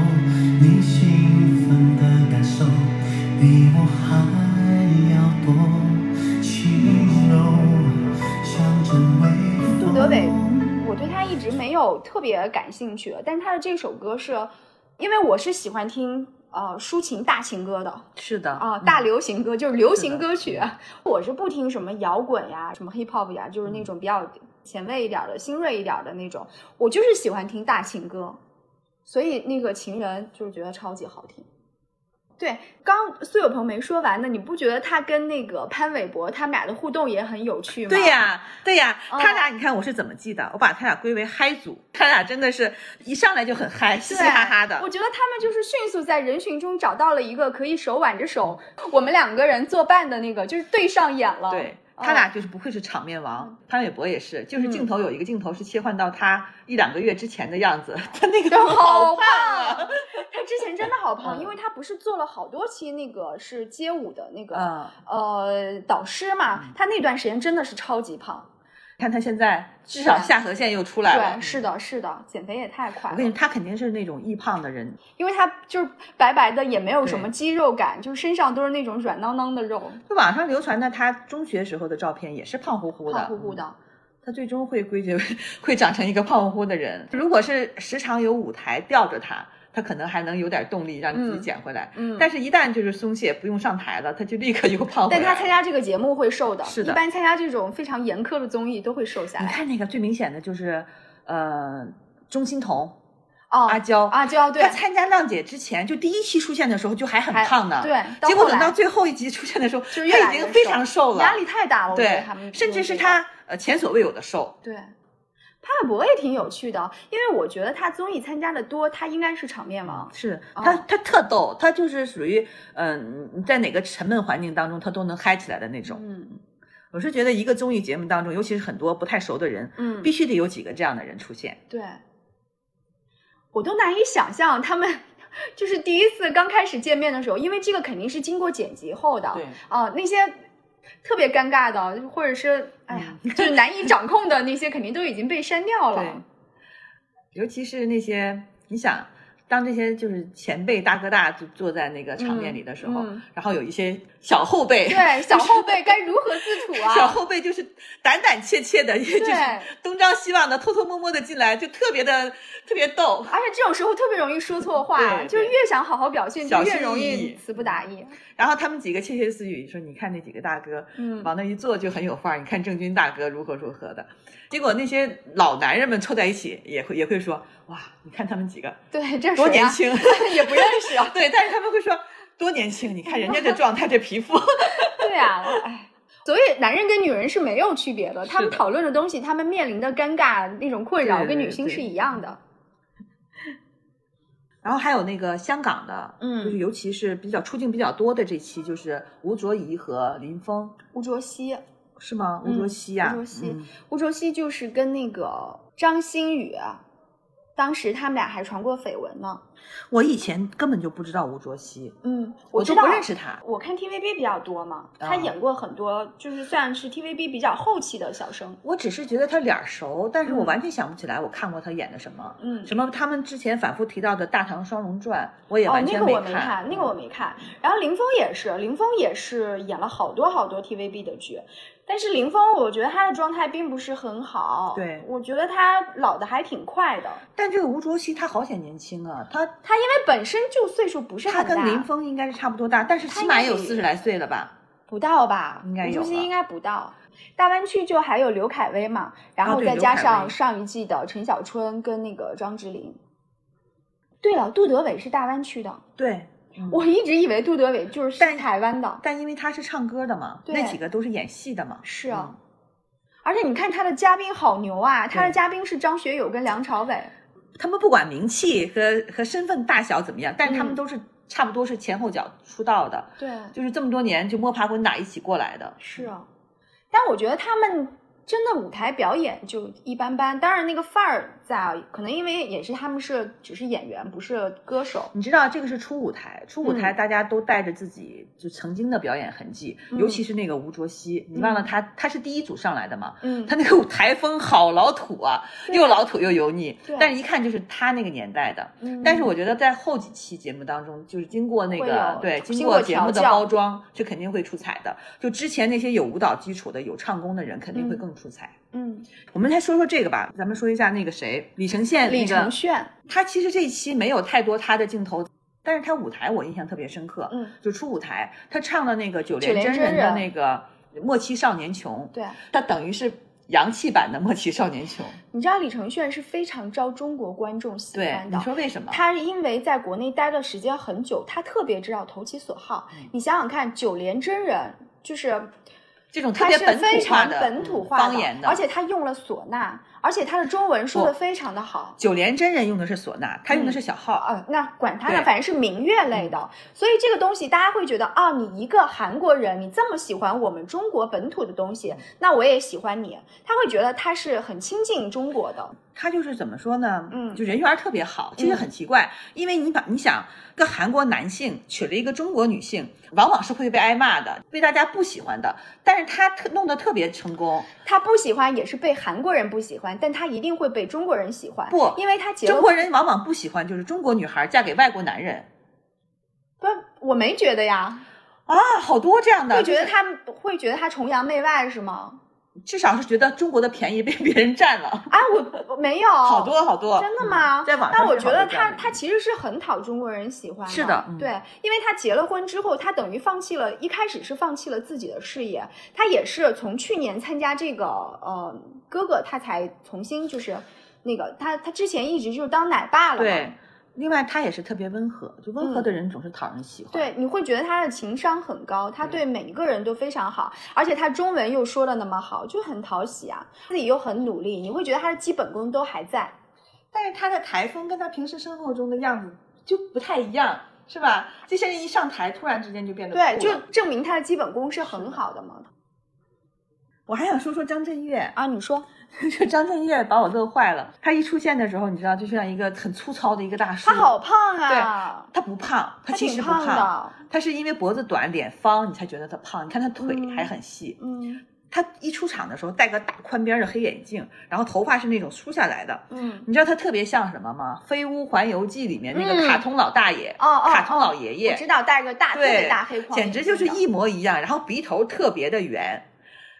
一直没有特别感兴趣，但是他的这首歌是，因为我是喜欢听呃抒情大情歌的，是的啊，大流行歌就是流行歌曲，我是不听什么摇滚呀，什么 hip hop 呀，就是那种比较前卫一点的、新锐一点的那种，我就是喜欢听大情歌，所以那个情人就是觉得超级好听。对，刚苏有朋没说完呢，你不觉得他跟那个潘玮柏他们俩的互动也很有趣吗？对呀，对呀，他俩你看我是怎么记的？我把他俩归为嗨组，他俩真的是一上来就很嗨，嘻嘻哈哈的。我觉得他们就是迅速在人群中找到了一个可以手挽着手，我们两个人作伴的那个，就是对上眼了。对。他俩就是不愧是场面王，潘玮柏也是，就是镜头有一个镜头是切换到他一两个月之前的样子，他那个好胖啊！他之前真的好胖，因为他不是做了好多期那个是街舞的那个呃导师嘛，他那段时间真的是超级胖。看他现在至少下颌线又出来了，对，是的，是的，减肥也太快了。我跟你说，他肯定是那种易胖的人，因为他就是白白的，也没有什么肌肉感，就是身上都是那种软囊囊的肉。就网上流传的他中学时候的照片，也是胖乎乎的，胖乎乎的。他最终会归结为 会长成一个胖乎乎的人。如果是时常有舞台吊着他。他可能还能有点动力让你自己减回来，嗯，但是，一旦就是松懈，不用上台了，他就立刻又 胖回来。但他参加这个节目会瘦的，是的。一般参加这种非常严苛的综艺都会瘦下来。你看那个最明显的就是，呃，钟欣桐，哦，阿娇，阿娇，对。她参加浪姐之前，就第一期出现的时候就还很胖呢，对。结果等到最后一集出现的时候，他已经非常瘦了，压力太大了，对，甚至是他呃前所未有的瘦，对。潘玮柏也挺有趣的，因为我觉得他综艺参加的多，他应该是场面王。是他，他特逗，他就是属于嗯，在哪个沉闷环境当中，他都能嗨起来的那种。嗯，我是觉得一个综艺节目当中，尤其是很多不太熟的人，嗯，必须得有几个这样的人出现。对，我都难以想象他们就是第一次刚开始见面的时候，因为这个肯定是经过剪辑后的。对啊，那些。特别尴尬的，或者是哎呀，就是难以掌控的那些，肯定都已经被删掉了。尤其是那些，你想。当这些就是前辈大哥大就坐在那个场面里的时候，然后有一些小后辈，对小后辈该如何自处啊？小后辈就是胆胆怯怯的，也就是东张西望的，偷偷摸摸的进来，就特别的特别逗。而且这种时候特别容易说错话，就越想好好表现，就越容易词不达意。然后他们几个窃窃私语说：“你看那几个大哥，嗯，往那一坐就很有范儿。你看郑钧大哥如何如何的。”结果那些老男人们凑在一起，也会也会说：“哇，你看他们几个，对，这多年轻，也不认识啊。”对，但是他们会说多年轻，你看人家这状态，这皮肤。对啊，哎，所以男人跟女人是没有区别的，他们讨论的东西，他们面临的尴尬那种困扰，跟女性是一样的。然后还有那个香港的，嗯，就是尤其是比较出镜比较多的这期，就是吴卓怡和林峰，吴卓羲。是吗？吴卓羲呀，吴卓羲，吴卓羲就是跟那个张馨予，当时他们俩还传过绯闻呢。我以前根本就不知道吴卓羲，嗯，我都不认识他。我看 TVB 比较多嘛，他演过很多，就是算是 TVB 比较后期的小生。我只是觉得他脸熟，但是我完全想不起来我看过他演的什么。嗯，什么他们之前反复提到的《大唐双龙传》，我也完全没看。那个我没看。然后林峰也是，林峰也是演了好多好多 TVB 的剧。但是林峰，我觉得他的状态并不是很好。对，我觉得他老的还挺快的。但这个吴卓羲他好显年轻啊，他他因为本身就岁数不是很大，他跟林峰应该是差不多大，但是起码也有四十来岁了吧？不到吧？应该有。吴卓羲应该不到。大湾区就还有刘恺威嘛，然后再加上上一季的陈小春跟那个张智霖。对了，杜德伟是大湾区的。对。我一直以为杜德伟就是在台湾的，但因为他是唱歌的嘛，那几个都是演戏的嘛。是啊，而且你看他的嘉宾好牛啊，他的嘉宾是张学友跟梁朝伟，他们不管名气和和身份大小怎么样，但是他们都是差不多是前后脚出道的，对，就是这么多年就摸爬滚打一起过来的。是啊，但我觉得他们。真的舞台表演就一般般，当然那个范儿在，可能因为也是他们是只是演员，不是歌手。你知道这个是初舞台，初舞台大家都带着自己就曾经的表演痕迹，尤其是那个吴卓羲，你忘了他他是第一组上来的吗？嗯，他那个台风好老土啊，又老土又油腻，但是一看就是他那个年代的。但是我觉得在后几期节目当中，就是经过那个对经过节目的包装，是肯定会出彩的。就之前那些有舞蹈基础的、有唱功的人，肯定会更。出彩，嗯，我们来说说这个吧。咱们说一下那个谁，李承铉。李承铉，他其实这一期没有太多他的镜头，但是他舞台我印象特别深刻。嗯，就出舞台，他唱的那个九连真人的那个《莫欺少年穷》，对，他等于是洋气版的《莫欺少年穷》。你知道李承铉是非常招中国观众喜欢的，你说为什么？他因为在国内待的时间很久，他特别知道投其所好。你想想看，九连真人就是。这种特别本土化的方言的，而且他用了唢呐，而且他的中文说的非常的好。九连真人用的是唢呐，他用的是小号。啊，那管他呢，反正是民乐类的。所以这个东西大家会觉得啊，你一个韩国人，你这么喜欢我们中国本土的东西，那我也喜欢你。他会觉得他是很亲近中国的。他就是怎么说呢？嗯，就人缘特别好。其实很奇怪，因为你把你想，个韩国男性娶了一个中国女性，往往是会被挨骂的，被大家不喜欢的。但是他特弄得特别成功。他不喜欢也是被韩国人不喜欢，但他一定会被中国人喜欢。不，因为他结中国人往往不喜欢，就是中国女孩嫁给外国男人。不，我没觉得呀。啊，好多这样的。会觉得他会觉得他崇洋媚外是吗？至少是觉得中国的便宜被别人占了啊！我我没有好多好多，真的吗？在网上，但我觉得他他其实是很讨中国人喜欢的。是的，对，因为他结了婚之后，他等于放弃了一开始是放弃了自己的事业，他也是从去年参加这个呃哥哥，他才重新就是那个他他之前一直就是当奶爸了嘛。另外，他也是特别温和，就温和的人总是讨人喜欢。对，你会觉得他的情商很高，他对每一个人都非常好，而且他中文又说的那么好，就很讨喜啊。自己又很努力，你会觉得他的基本功都还在。但是他的台风跟他平时生活中的样子就不太一样，是吧？这些人一上台，突然之间就变得对，就证明他的基本功是很好的嘛。我还想说说张震岳啊，你说。就张震岳把我乐坏了。他一出现的时候，你知道，就像一个很粗糙的一个大叔。他好胖啊！对，他不胖，他其实不胖。他是因为脖子短、脸方，你才觉得他胖。你看他腿还很细。嗯。他一出场的时候戴个大宽边的黑眼镜，然后头发是那种梳下来的。嗯。你知道他特别像什么吗？《飞屋环游记》里面那个卡通老大爷。哦哦。卡通老爷爷。我知道，戴个大特别大黑框。简直就是一模一样，然后鼻头特别的圆。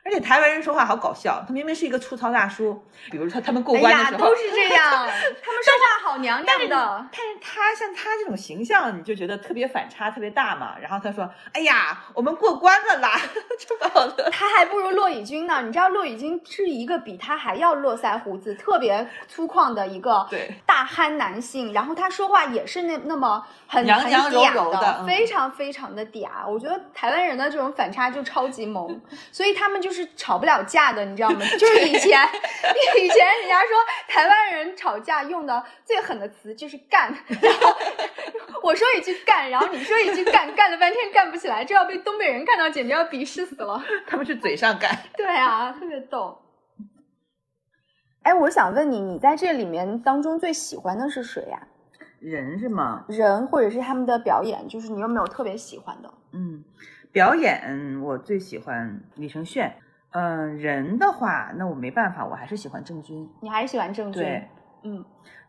而且台湾人说话好搞笑，他明明是一个粗糙大叔，比如说他们过关的时候，都是这样，他们说话好娘娘的。但是他像他这种形象，你就觉得特别反差，特别大嘛。然后他说：“哎呀，我们过关了啦！”就把我的。他还不如骆以军呢。你知道骆以军是一个比他还要络腮胡子、特别粗犷的一个大憨男性，然后他说话也是那那么很娘娘柔柔的，非常非常的嗲。我觉得台湾人的这种反差就超级萌，所以他们就。是吵不了架的，你知道吗？就是以前，以前人家说台湾人吵架用的最狠的词就是干，然后我说一句干，然后你说一句干，干了半天干不起来，这要被东北人看到，简直要鄙视死了。他们是嘴上干，对啊，特别逗。哎，我想问你，你在这里面当中最喜欢的是谁呀？人是吗？人或者是他们的表演，就是你有没有特别喜欢的？嗯。表演我最喜欢李承铉，嗯，人的话那我没办法，我还是喜欢郑钧。你还是喜欢郑钧？对，嗯，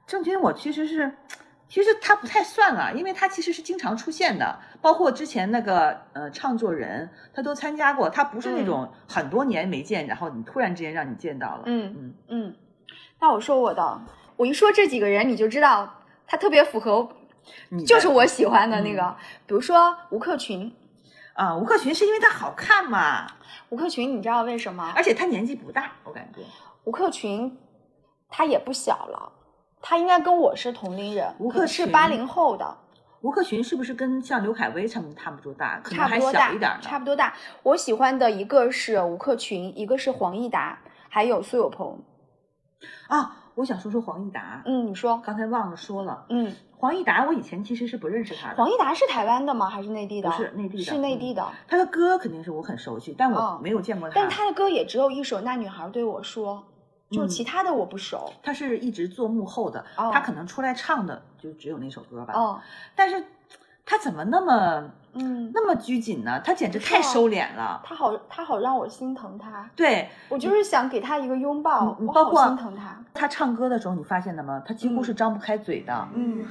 郑钧我其实是，其实他不太算了，因为他其实是经常出现的，包括之前那个呃唱作人，他都参加过，他不是那种很多年没见，然后你突然之间让你见到了。嗯嗯嗯。那我说我的，我一说这几个人，你就知道他特别符合，就是我喜欢的那个，比如说吴克群。啊，吴克群是因为他好看嘛？吴克群，你知道为什么？而且他年纪不大，我感觉。吴克群他也不小了，他应该跟我是同龄人。吴克是八零后的。吴克群是不是跟像刘恺威他们差不多大？差不多大一点差不多大。我喜欢的一个是吴克群，一个是黄义达，还有苏有朋。啊，我想说说黄义达。嗯，你说。刚才忘了说了。嗯。黄义达，我以前其实是不认识他的。黄义达是台湾的吗？还是内地的？不是内地的，是内地的。他的歌肯定是我很熟悉，但我没有见过他。但他的歌也只有一首《那女孩对我说》，就其他的我不熟。他是一直做幕后的，他可能出来唱的就只有那首歌吧。哦，但是他怎么那么？嗯，那么拘谨呢？他简直太收敛了。他好，他好让我心疼他。对，我就是想给他一个拥抱。我包括心疼他。他唱歌的时候，你发现了吗？他几乎是张不开嘴的。嗯。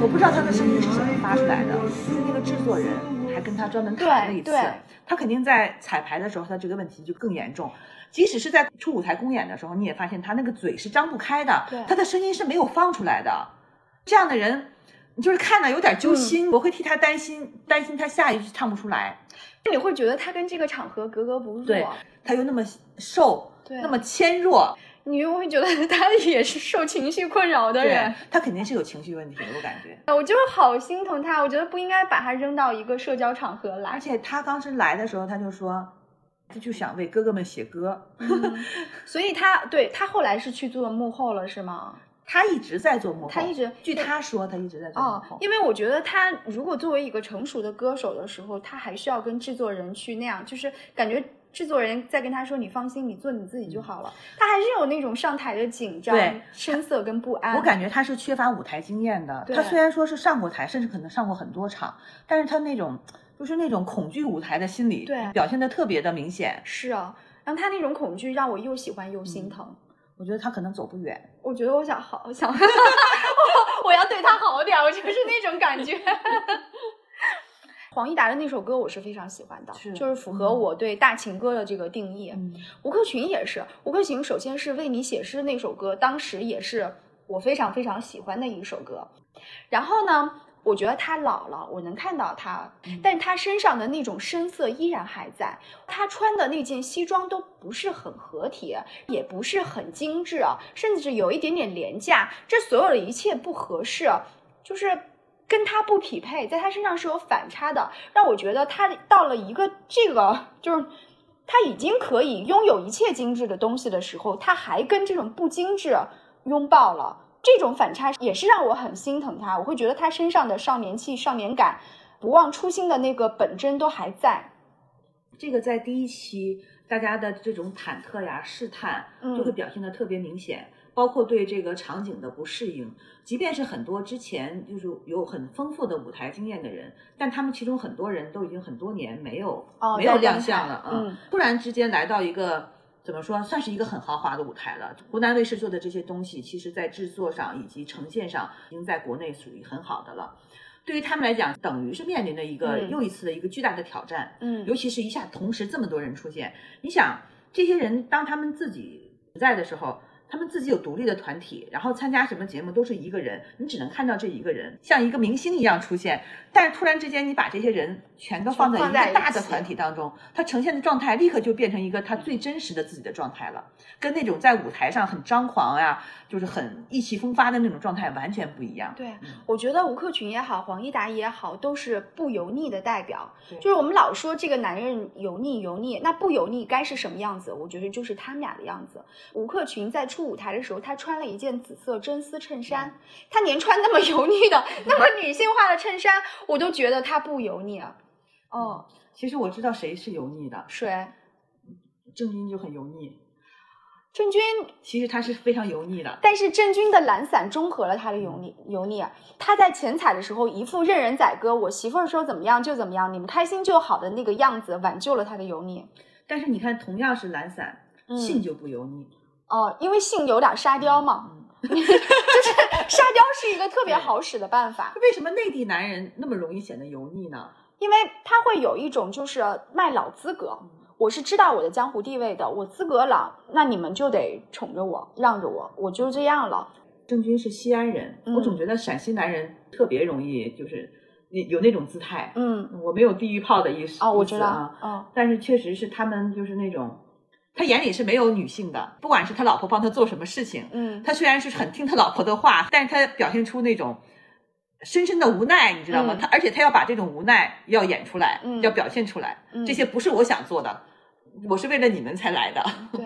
我不知道他的声音是怎么发出来的，是那个制作人还跟他专门谈了一次。他肯定在彩排的时候，他这个问题就更严重。即使是在出舞台公演的时候，你也发现他那个嘴是张不开的，他的声音是没有放出来的。这样的人，你就是看了有点揪心，我会替他担心，担心他下一句唱不出来。你会觉得他跟这个场合格格不入。对，他又那么瘦，那么纤弱。你又会觉得他也是受情绪困扰的人，他肯定是有情绪问题，我感觉。我就好心疼他，我觉得不应该把他扔到一个社交场合来。而且他当时来的时候，他就说，他就想为哥哥们写歌，所以他对他后来是去做幕后了，是吗？他一直在做幕后，他一直据他说，他一直在做幕后。因为我觉得他如果作为一个成熟的歌手的时候，他还需要跟制作人去那样，就是感觉。制作人在跟他说：“你放心，你做你自己就好了。”他还是有那种上台的紧张、声色跟不安。我感觉他是缺乏舞台经验的。他虽然说是上过台，甚至可能上过很多场，但是他那种就是那种恐惧舞台的心理，对表现的特别的明显。是啊，然后他那种恐惧让我又喜欢又心疼。我觉得他可能走不远。我觉得我想好想，我要对他好点，我就是那种感觉。黄义达的那首歌我是非常喜欢的，就是符合我对大情歌的这个定义。吴克群也是，吴克群首先是为你写诗那首歌，当时也是我非常非常喜欢的一首歌。然后呢，我觉得他老了，我能看到他，但他身上的那种深色依然还在。他穿的那件西装都不是很合体，也不是很精致啊，甚至有一点点廉价。这所有的一切不合适，就是。跟他不匹配，在他身上是有反差的，让我觉得他到了一个这个，就是他已经可以拥有一切精致的东西的时候，他还跟这种不精致拥抱了，这种反差也是让我很心疼他。我会觉得他身上的少年气、少年感、不忘初心的那个本真都还在。这个在第一期大家的这种忐忑呀、试探，就会表现的特别明显。包括对这个场景的不适应，即便是很多之前就是有很丰富的舞台经验的人，但他们其中很多人都已经很多年没有没有亮相了啊！突然之间来到一个怎么说，算是一个很豪华的舞台了。湖南卫视做的这些东西，其实在制作上以及呈现上，已经在国内属于很好的了。对于他们来讲，等于是面临着一个又一次的一个巨大的挑战。嗯，尤其是一下同时这么多人出现，你想这些人当他们自己不在的时候。他们自己有独立的团体，然后参加什么节目都是一个人，你只能看到这一个人，像一个明星一样出现。但是突然之间，你把这些人全都放在一个大的团体当中，他呈现的状态立刻就变成一个他最真实的自己的状态了，跟那种在舞台上很张狂呀，就是很意气风发的那种状态完全不一样。对，我觉得吴克群也好，黄义达也好，都是不油腻的代表。就是我们老说这个男人油腻油腻，那不油腻该是什么样子？我觉得就是他们俩的样子。吴克群在出。舞台的时候，他穿了一件紫色真丝衬衫。他连穿那么油腻的、那么女性化的衬衫，我都觉得他不油腻啊。哦，其实我知道谁是油腻的，谁？郑钧就很油腻。郑钧其实他是非常油腻的，但是郑钧的懒散中和了他的油腻。油腻，他在前彩的时候一副任人宰割，我媳妇儿说怎么样就怎么样，你们开心就好的那个样子，挽救了他的油腻。但是你看，同样是懒散，信就不油腻。哦，因为性有点沙雕嘛，就是沙雕是一个特别好使的办法。为什么内地男人那么容易显得油腻呢？因为他会有一种就是卖老资格，我是知道我的江湖地位的，我资格老，那你们就得宠着我，让着我，我就这样了。郑钧是西安人，我总觉得陕西男人特别容易就是有那种姿态。嗯，我没有地域炮的意思哦，我知道啊，但是确实是他们就是那种。他眼里是没有女性的，不管是他老婆帮他做什么事情，嗯，他虽然是很听他老婆的话，但是他表现出那种深深的无奈，你知道吗？他而且他要把这种无奈要演出来，要表现出来，这些不是我想做的，我是为了你们才来的。对，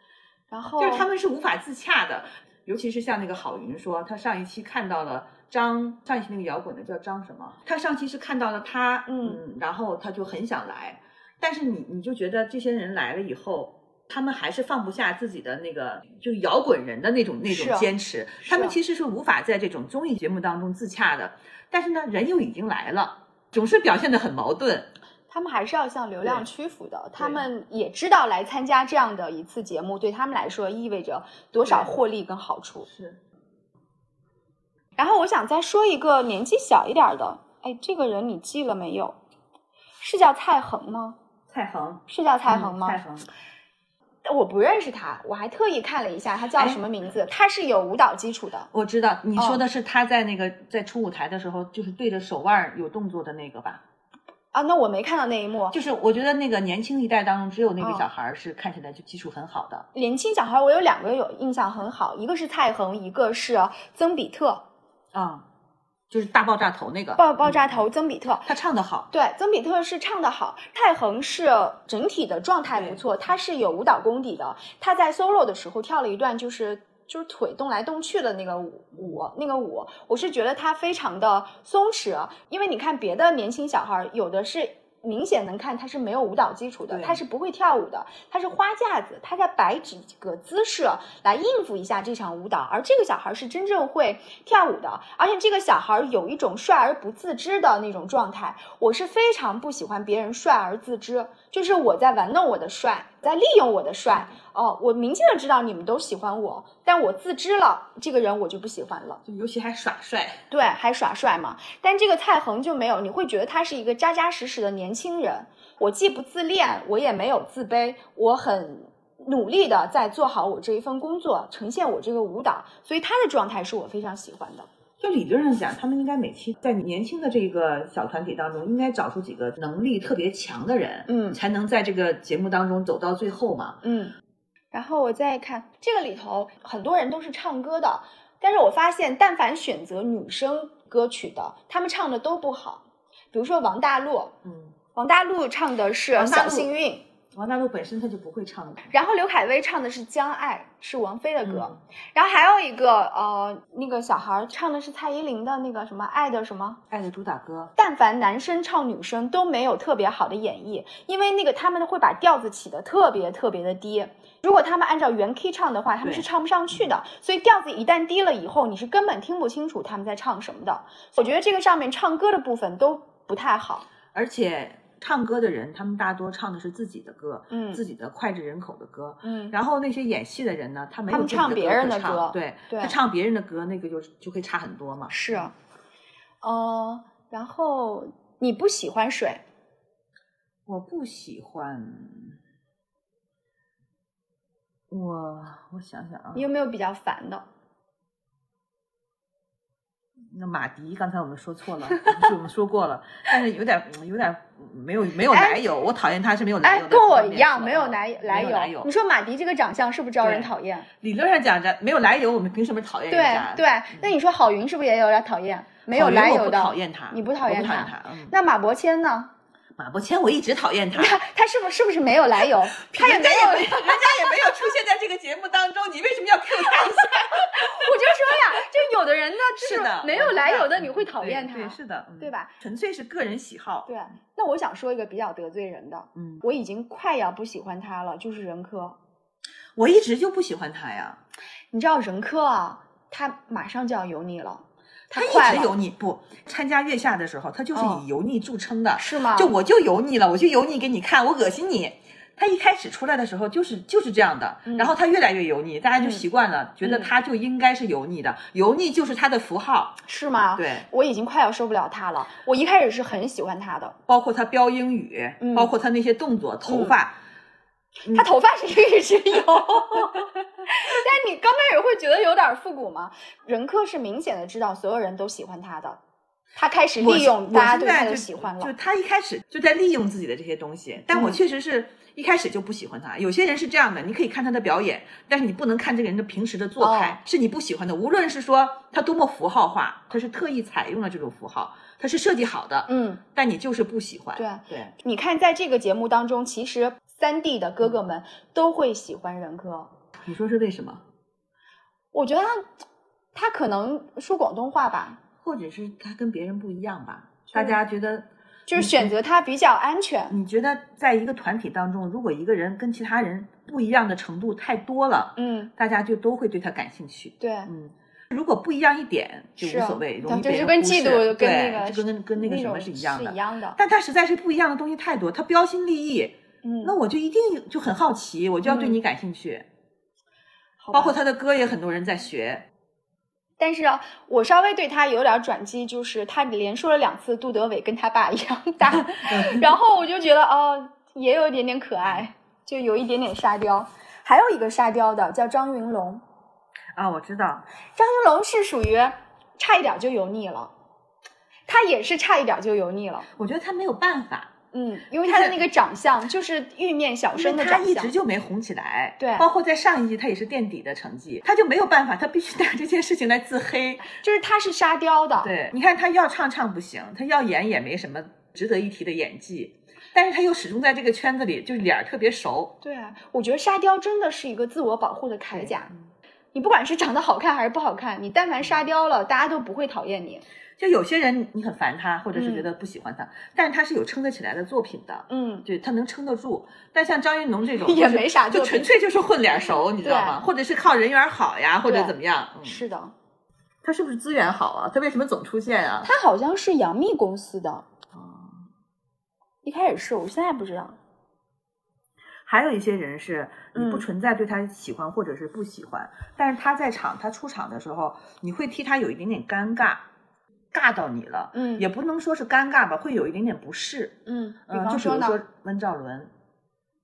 然后就是他们是无法自洽的，尤其是像那个郝云说，他上一期看到了。张上一期那个摇滚的叫张什么？他上期是看到了他，嗯，然后他就很想来，但是你你就觉得这些人来了以后，他们还是放不下自己的那个就摇滚人的那种那种坚持，他们其实是无法在这种综艺节目当中自洽的。但是呢，人又已经来了，总是表现的很矛盾。他们还是要向流量屈服的，他们也知道来参加这样的一次节目对他们来说意味着多少获利跟好处。是。然后我想再说一个年纪小一点的，哎，这个人你记了没有？是叫蔡恒吗？蔡恒是叫蔡恒吗？蔡恒，我不认识他，我还特意看了一下他叫什么名字。他是有舞蹈基础的。我知道你说的是他在那个在出舞台的时候，就是对着手腕有动作的那个吧？啊，那我没看到那一幕。就是我觉得那个年轻一代当中，只有那个小孩是看起来就基础很好的。年轻小孩，我有两个有印象很好，一个是蔡恒，一个是曾比特。啊，就是大爆炸头那个爆爆炸头曾比特，他唱的好。对，曾比特是唱的好。泰恒是整体的状态不错，他是有舞蹈功底的。他在 solo 的时候跳了一段，就是就是腿动来动去的那个舞，那个舞，我是觉得他非常的松弛。因为你看别的年轻小孩，有的是。明显能看他是没有舞蹈基础的，他是不会跳舞的，他是花架子，他在摆几个姿势来应付一下这场舞蹈。而这个小孩是真正会跳舞的，而且这个小孩有一种帅而不自知的那种状态。我是非常不喜欢别人帅而自知，就是我在玩弄我的帅。在利用我的帅哦，我明确的知道你们都喜欢我，但我自知了这个人我就不喜欢了，就尤其还耍帅，对，还耍帅嘛。但这个蔡恒就没有，你会觉得他是一个扎扎实实的年轻人。我既不自恋，我也没有自卑，我很努力的在做好我这一份工作，呈现我这个舞蹈，所以他的状态是我非常喜欢的。就理论上讲，他们应该每期在年轻的这个小团体当中，应该找出几个能力特别强的人，嗯，才能在这个节目当中走到最后嘛，嗯。然后我再看这个里头，很多人都是唱歌的，但是我发现，但凡选择女生歌曲的，他们唱的都不好。比如说王大陆，嗯，王大陆唱的是《小幸运》。王大陆本身他就不会唱的，然后刘恺威唱的是《将爱》，是王菲的歌，然后还有一个呃，那个小孩唱的是蔡依林的那个什么爱的什么爱的主打歌。但凡男生唱女生都没有特别好的演绎，因为那个他们会把调子起的特别特别的低，如果他们按照原 key 唱的话，他们是唱不上去的，所以调子一旦低了以后，你是根本听不清楚他们在唱什么的。我觉得这个上面唱歌的部分都不太好，而且。唱歌的人，他们大多唱的是自己的歌，嗯，自己的脍炙人口的歌，嗯。然后那些演戏的人呢，他没有唱别人的歌，对，他唱别人的歌，那个就就会差很多嘛。是，呃，然后你不喜欢水？我不喜欢。我我想想啊，你有没有比较烦的？那马迪，刚才我们说错了，是我们说过了，但是有点有点没有没有来由，我讨厌他是没有来由的。跟我一样，没有来来由。你说马迪这个长相是不是招人讨厌？理论上讲着没有来由，我们凭什么讨厌人家？对对，那你说郝云是不是也有点讨厌？没有来由的，讨厌他，你不讨厌他？那马伯骞呢？马伯骞，我一直讨厌他。他是不是是不是没有来由？他也没有，人家也没有出现在这个节目当中，你为什么要 Q 他一下？我就说呀，就有的人呢，是的，没有来由的，你会讨厌他，对是的，对吧？纯粹是个人喜好。对，那我想说一个比较得罪人的，嗯，我已经快要不喜欢他了，就是任科。我一直就不喜欢他呀。你知道任科啊，他马上就要油腻了。他一直油腻，不参加月下的时候，他就是以油腻著称的，是吗？就我就油腻了，我就油腻给你看，我恶心你。他一开始出来的时候就是就是这样的，然后他越来越油腻，大家就习惯了，觉得他就应该是油腻的，油腻就是他的符号，是吗？对，我已经快要受不了他了。我一开始是很喜欢他的，包括他飙英语，包括他那些动作、头发。他头发是一直有，但你刚开始会觉得有点复古吗？任科是明显的知道所有人都喜欢他的，他开始利用大家对他的喜欢了。就他一开始就在利用自己的这些东西，但我确实是一开始就不喜欢他。有些人是这样的，你可以看他的表演，但是你不能看这个人的平时的做派，是你不喜欢的。无论是说他多么符号化，他是特意采用了这种符号，他是设计好的，嗯，但你就是不喜欢。对对，你看在这个节目当中，其实三弟的哥哥们都会喜欢任哥，你说是为什么？我觉得他他可能说广东话吧，或者是他跟别人不一样吧，大家觉得。就是选择他比较安全。你觉得在一个团体当中，如果一个人跟其他人不一样的程度太多了，嗯，大家就都会对他感兴趣。对，嗯，如果不一样一点就无所谓，容易被人忽视。对，就跟跟那个什么是一样的。是一样的。但他实在是不一样的东西太多，他标新立异，嗯，那我就一定就很好奇，我就要对你感兴趣。包括他的歌也很多人在学。但是我稍微对他有点转机，就是他连说了两次杜德伟跟他爸一样大，然后我就觉得哦，也有一点点可爱，就有一点点沙雕。还有一个沙雕的叫张云龙，啊，我知道，张云龙是属于差一点就油腻了，他也是差一点就油腻了。我觉得他没有办法。嗯，因为他的那个长相就是玉面小生的长相，他一直就没红起来。对，包括在上一季他也是垫底的成绩，他就没有办法，他必须拿这件事情来自黑。就是他是沙雕的。对，你看他要唱唱不行，他要演也没什么值得一提的演技，但是他又始终在这个圈子里，就脸儿特别熟。对啊，我觉得沙雕真的是一个自我保护的铠甲。你不管是长得好看还是不好看，你但凡沙雕了，大家都不会讨厌你。就有些人你很烦他，或者是觉得不喜欢他，但是他是有撑得起来的作品的，嗯，对他能撑得住。但像张云龙这种 也没啥，就纯粹就是混脸熟，你知道吗？或者是靠人缘好呀，或者怎么样？是的，他是不是资源好啊？他为什么总出现啊？他好像是杨幂公司的，一开始是我现在不知道。还有一些人是你不存在对他喜欢或者是不喜欢，但是他在场他出场的时候，你会替他有一点点尴尬。尬到你了，嗯，也不能说是尴尬吧，会有一点点不适，嗯，比方说温兆伦，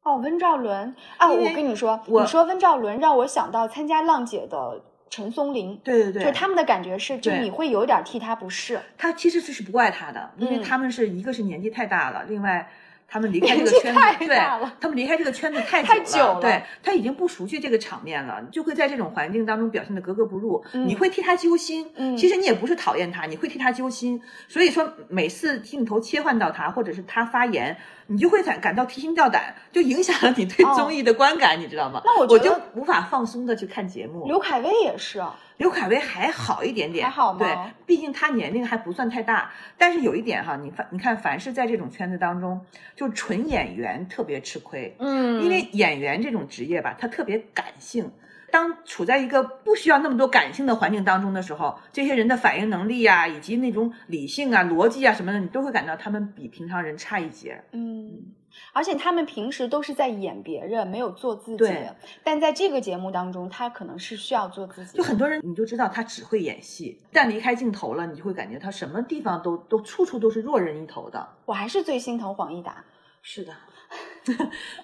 哦，温兆伦。啊，我跟你说，你说温兆伦让我想到参加浪姐的陈松伶，对对对，就他们的感觉是，就你会有点替他不适，他其实是不怪他的，因为他们是一个是年纪太大了，另外。他们离开这个圈子，对，他们离开这个圈子太久了，对他已经不熟悉这个场面了，就会在这种环境当中表现的格格不入。你会替他揪心，其实你也不是讨厌他，你会替他揪心。所以说，每次镜头切换到他，或者是他发言，你就会感感到提心吊胆，就影响了你对综艺的观感，你知道吗？那我我就无法放松的去看节目。刘恺威也是。刘恺威还好一点点，还好吗？对，毕竟他年龄还不算太大。但是有一点哈，你凡你看，凡是在这种圈子当中，就纯演员特别吃亏。嗯，因为演员这种职业吧，他特别感性。当处在一个不需要那么多感性的环境当中的时候，这些人的反应能力啊，以及那种理性啊、逻辑啊什么的，你都会感到他们比平常人差一截。嗯。而且他们平时都是在演别人，没有做自己。对但在这个节目当中，他可能是需要做自己。就很多人，你就知道他只会演戏，但离开镜头了，你就会感觉他什么地方都都处处都是弱人一头的。我还是最心疼黄义达。是的，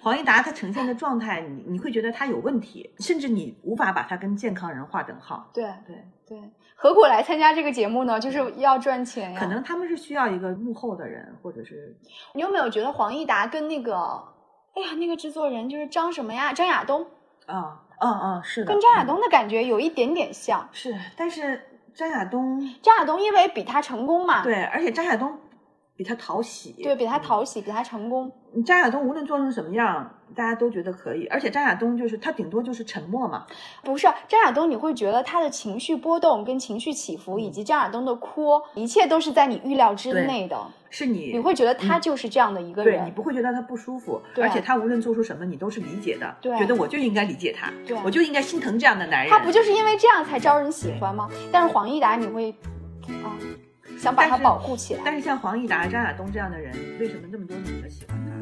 黄义达他呈现的状态，你你会觉得他有问题，甚至你无法把他跟健康人划等号。对对对。何苦来参加这个节目呢？就是要赚钱呀。可能他们是需要一个幕后的人，或者是你有没有觉得黄义达跟那个，哎呀，那个制作人就是张什么呀？张亚东啊，嗯嗯，是的，跟张亚东的感觉有一点点像。是，但是张亚东，张亚东因为比他成功嘛，对，而且张亚东比他讨喜，对比他讨喜，比他成功。张亚东无论做成什么样。大家都觉得可以，而且张亚东就是他顶多就是沉默嘛。不是张亚东，你会觉得他的情绪波动、跟情绪起伏，以及张亚东的哭，一切都是在你预料之内的。是你，你会觉得他就是这样的一个人，你不会觉得他不舒服，而且他无论做出什么，你都是理解的，觉得我就应该理解他，我就应该心疼这样的男人。他不就是因为这样才招人喜欢吗？但是黄义达，你会啊，想把他保护起来。但是像黄义达、张亚东这样的人，为什么那么多女的喜欢他？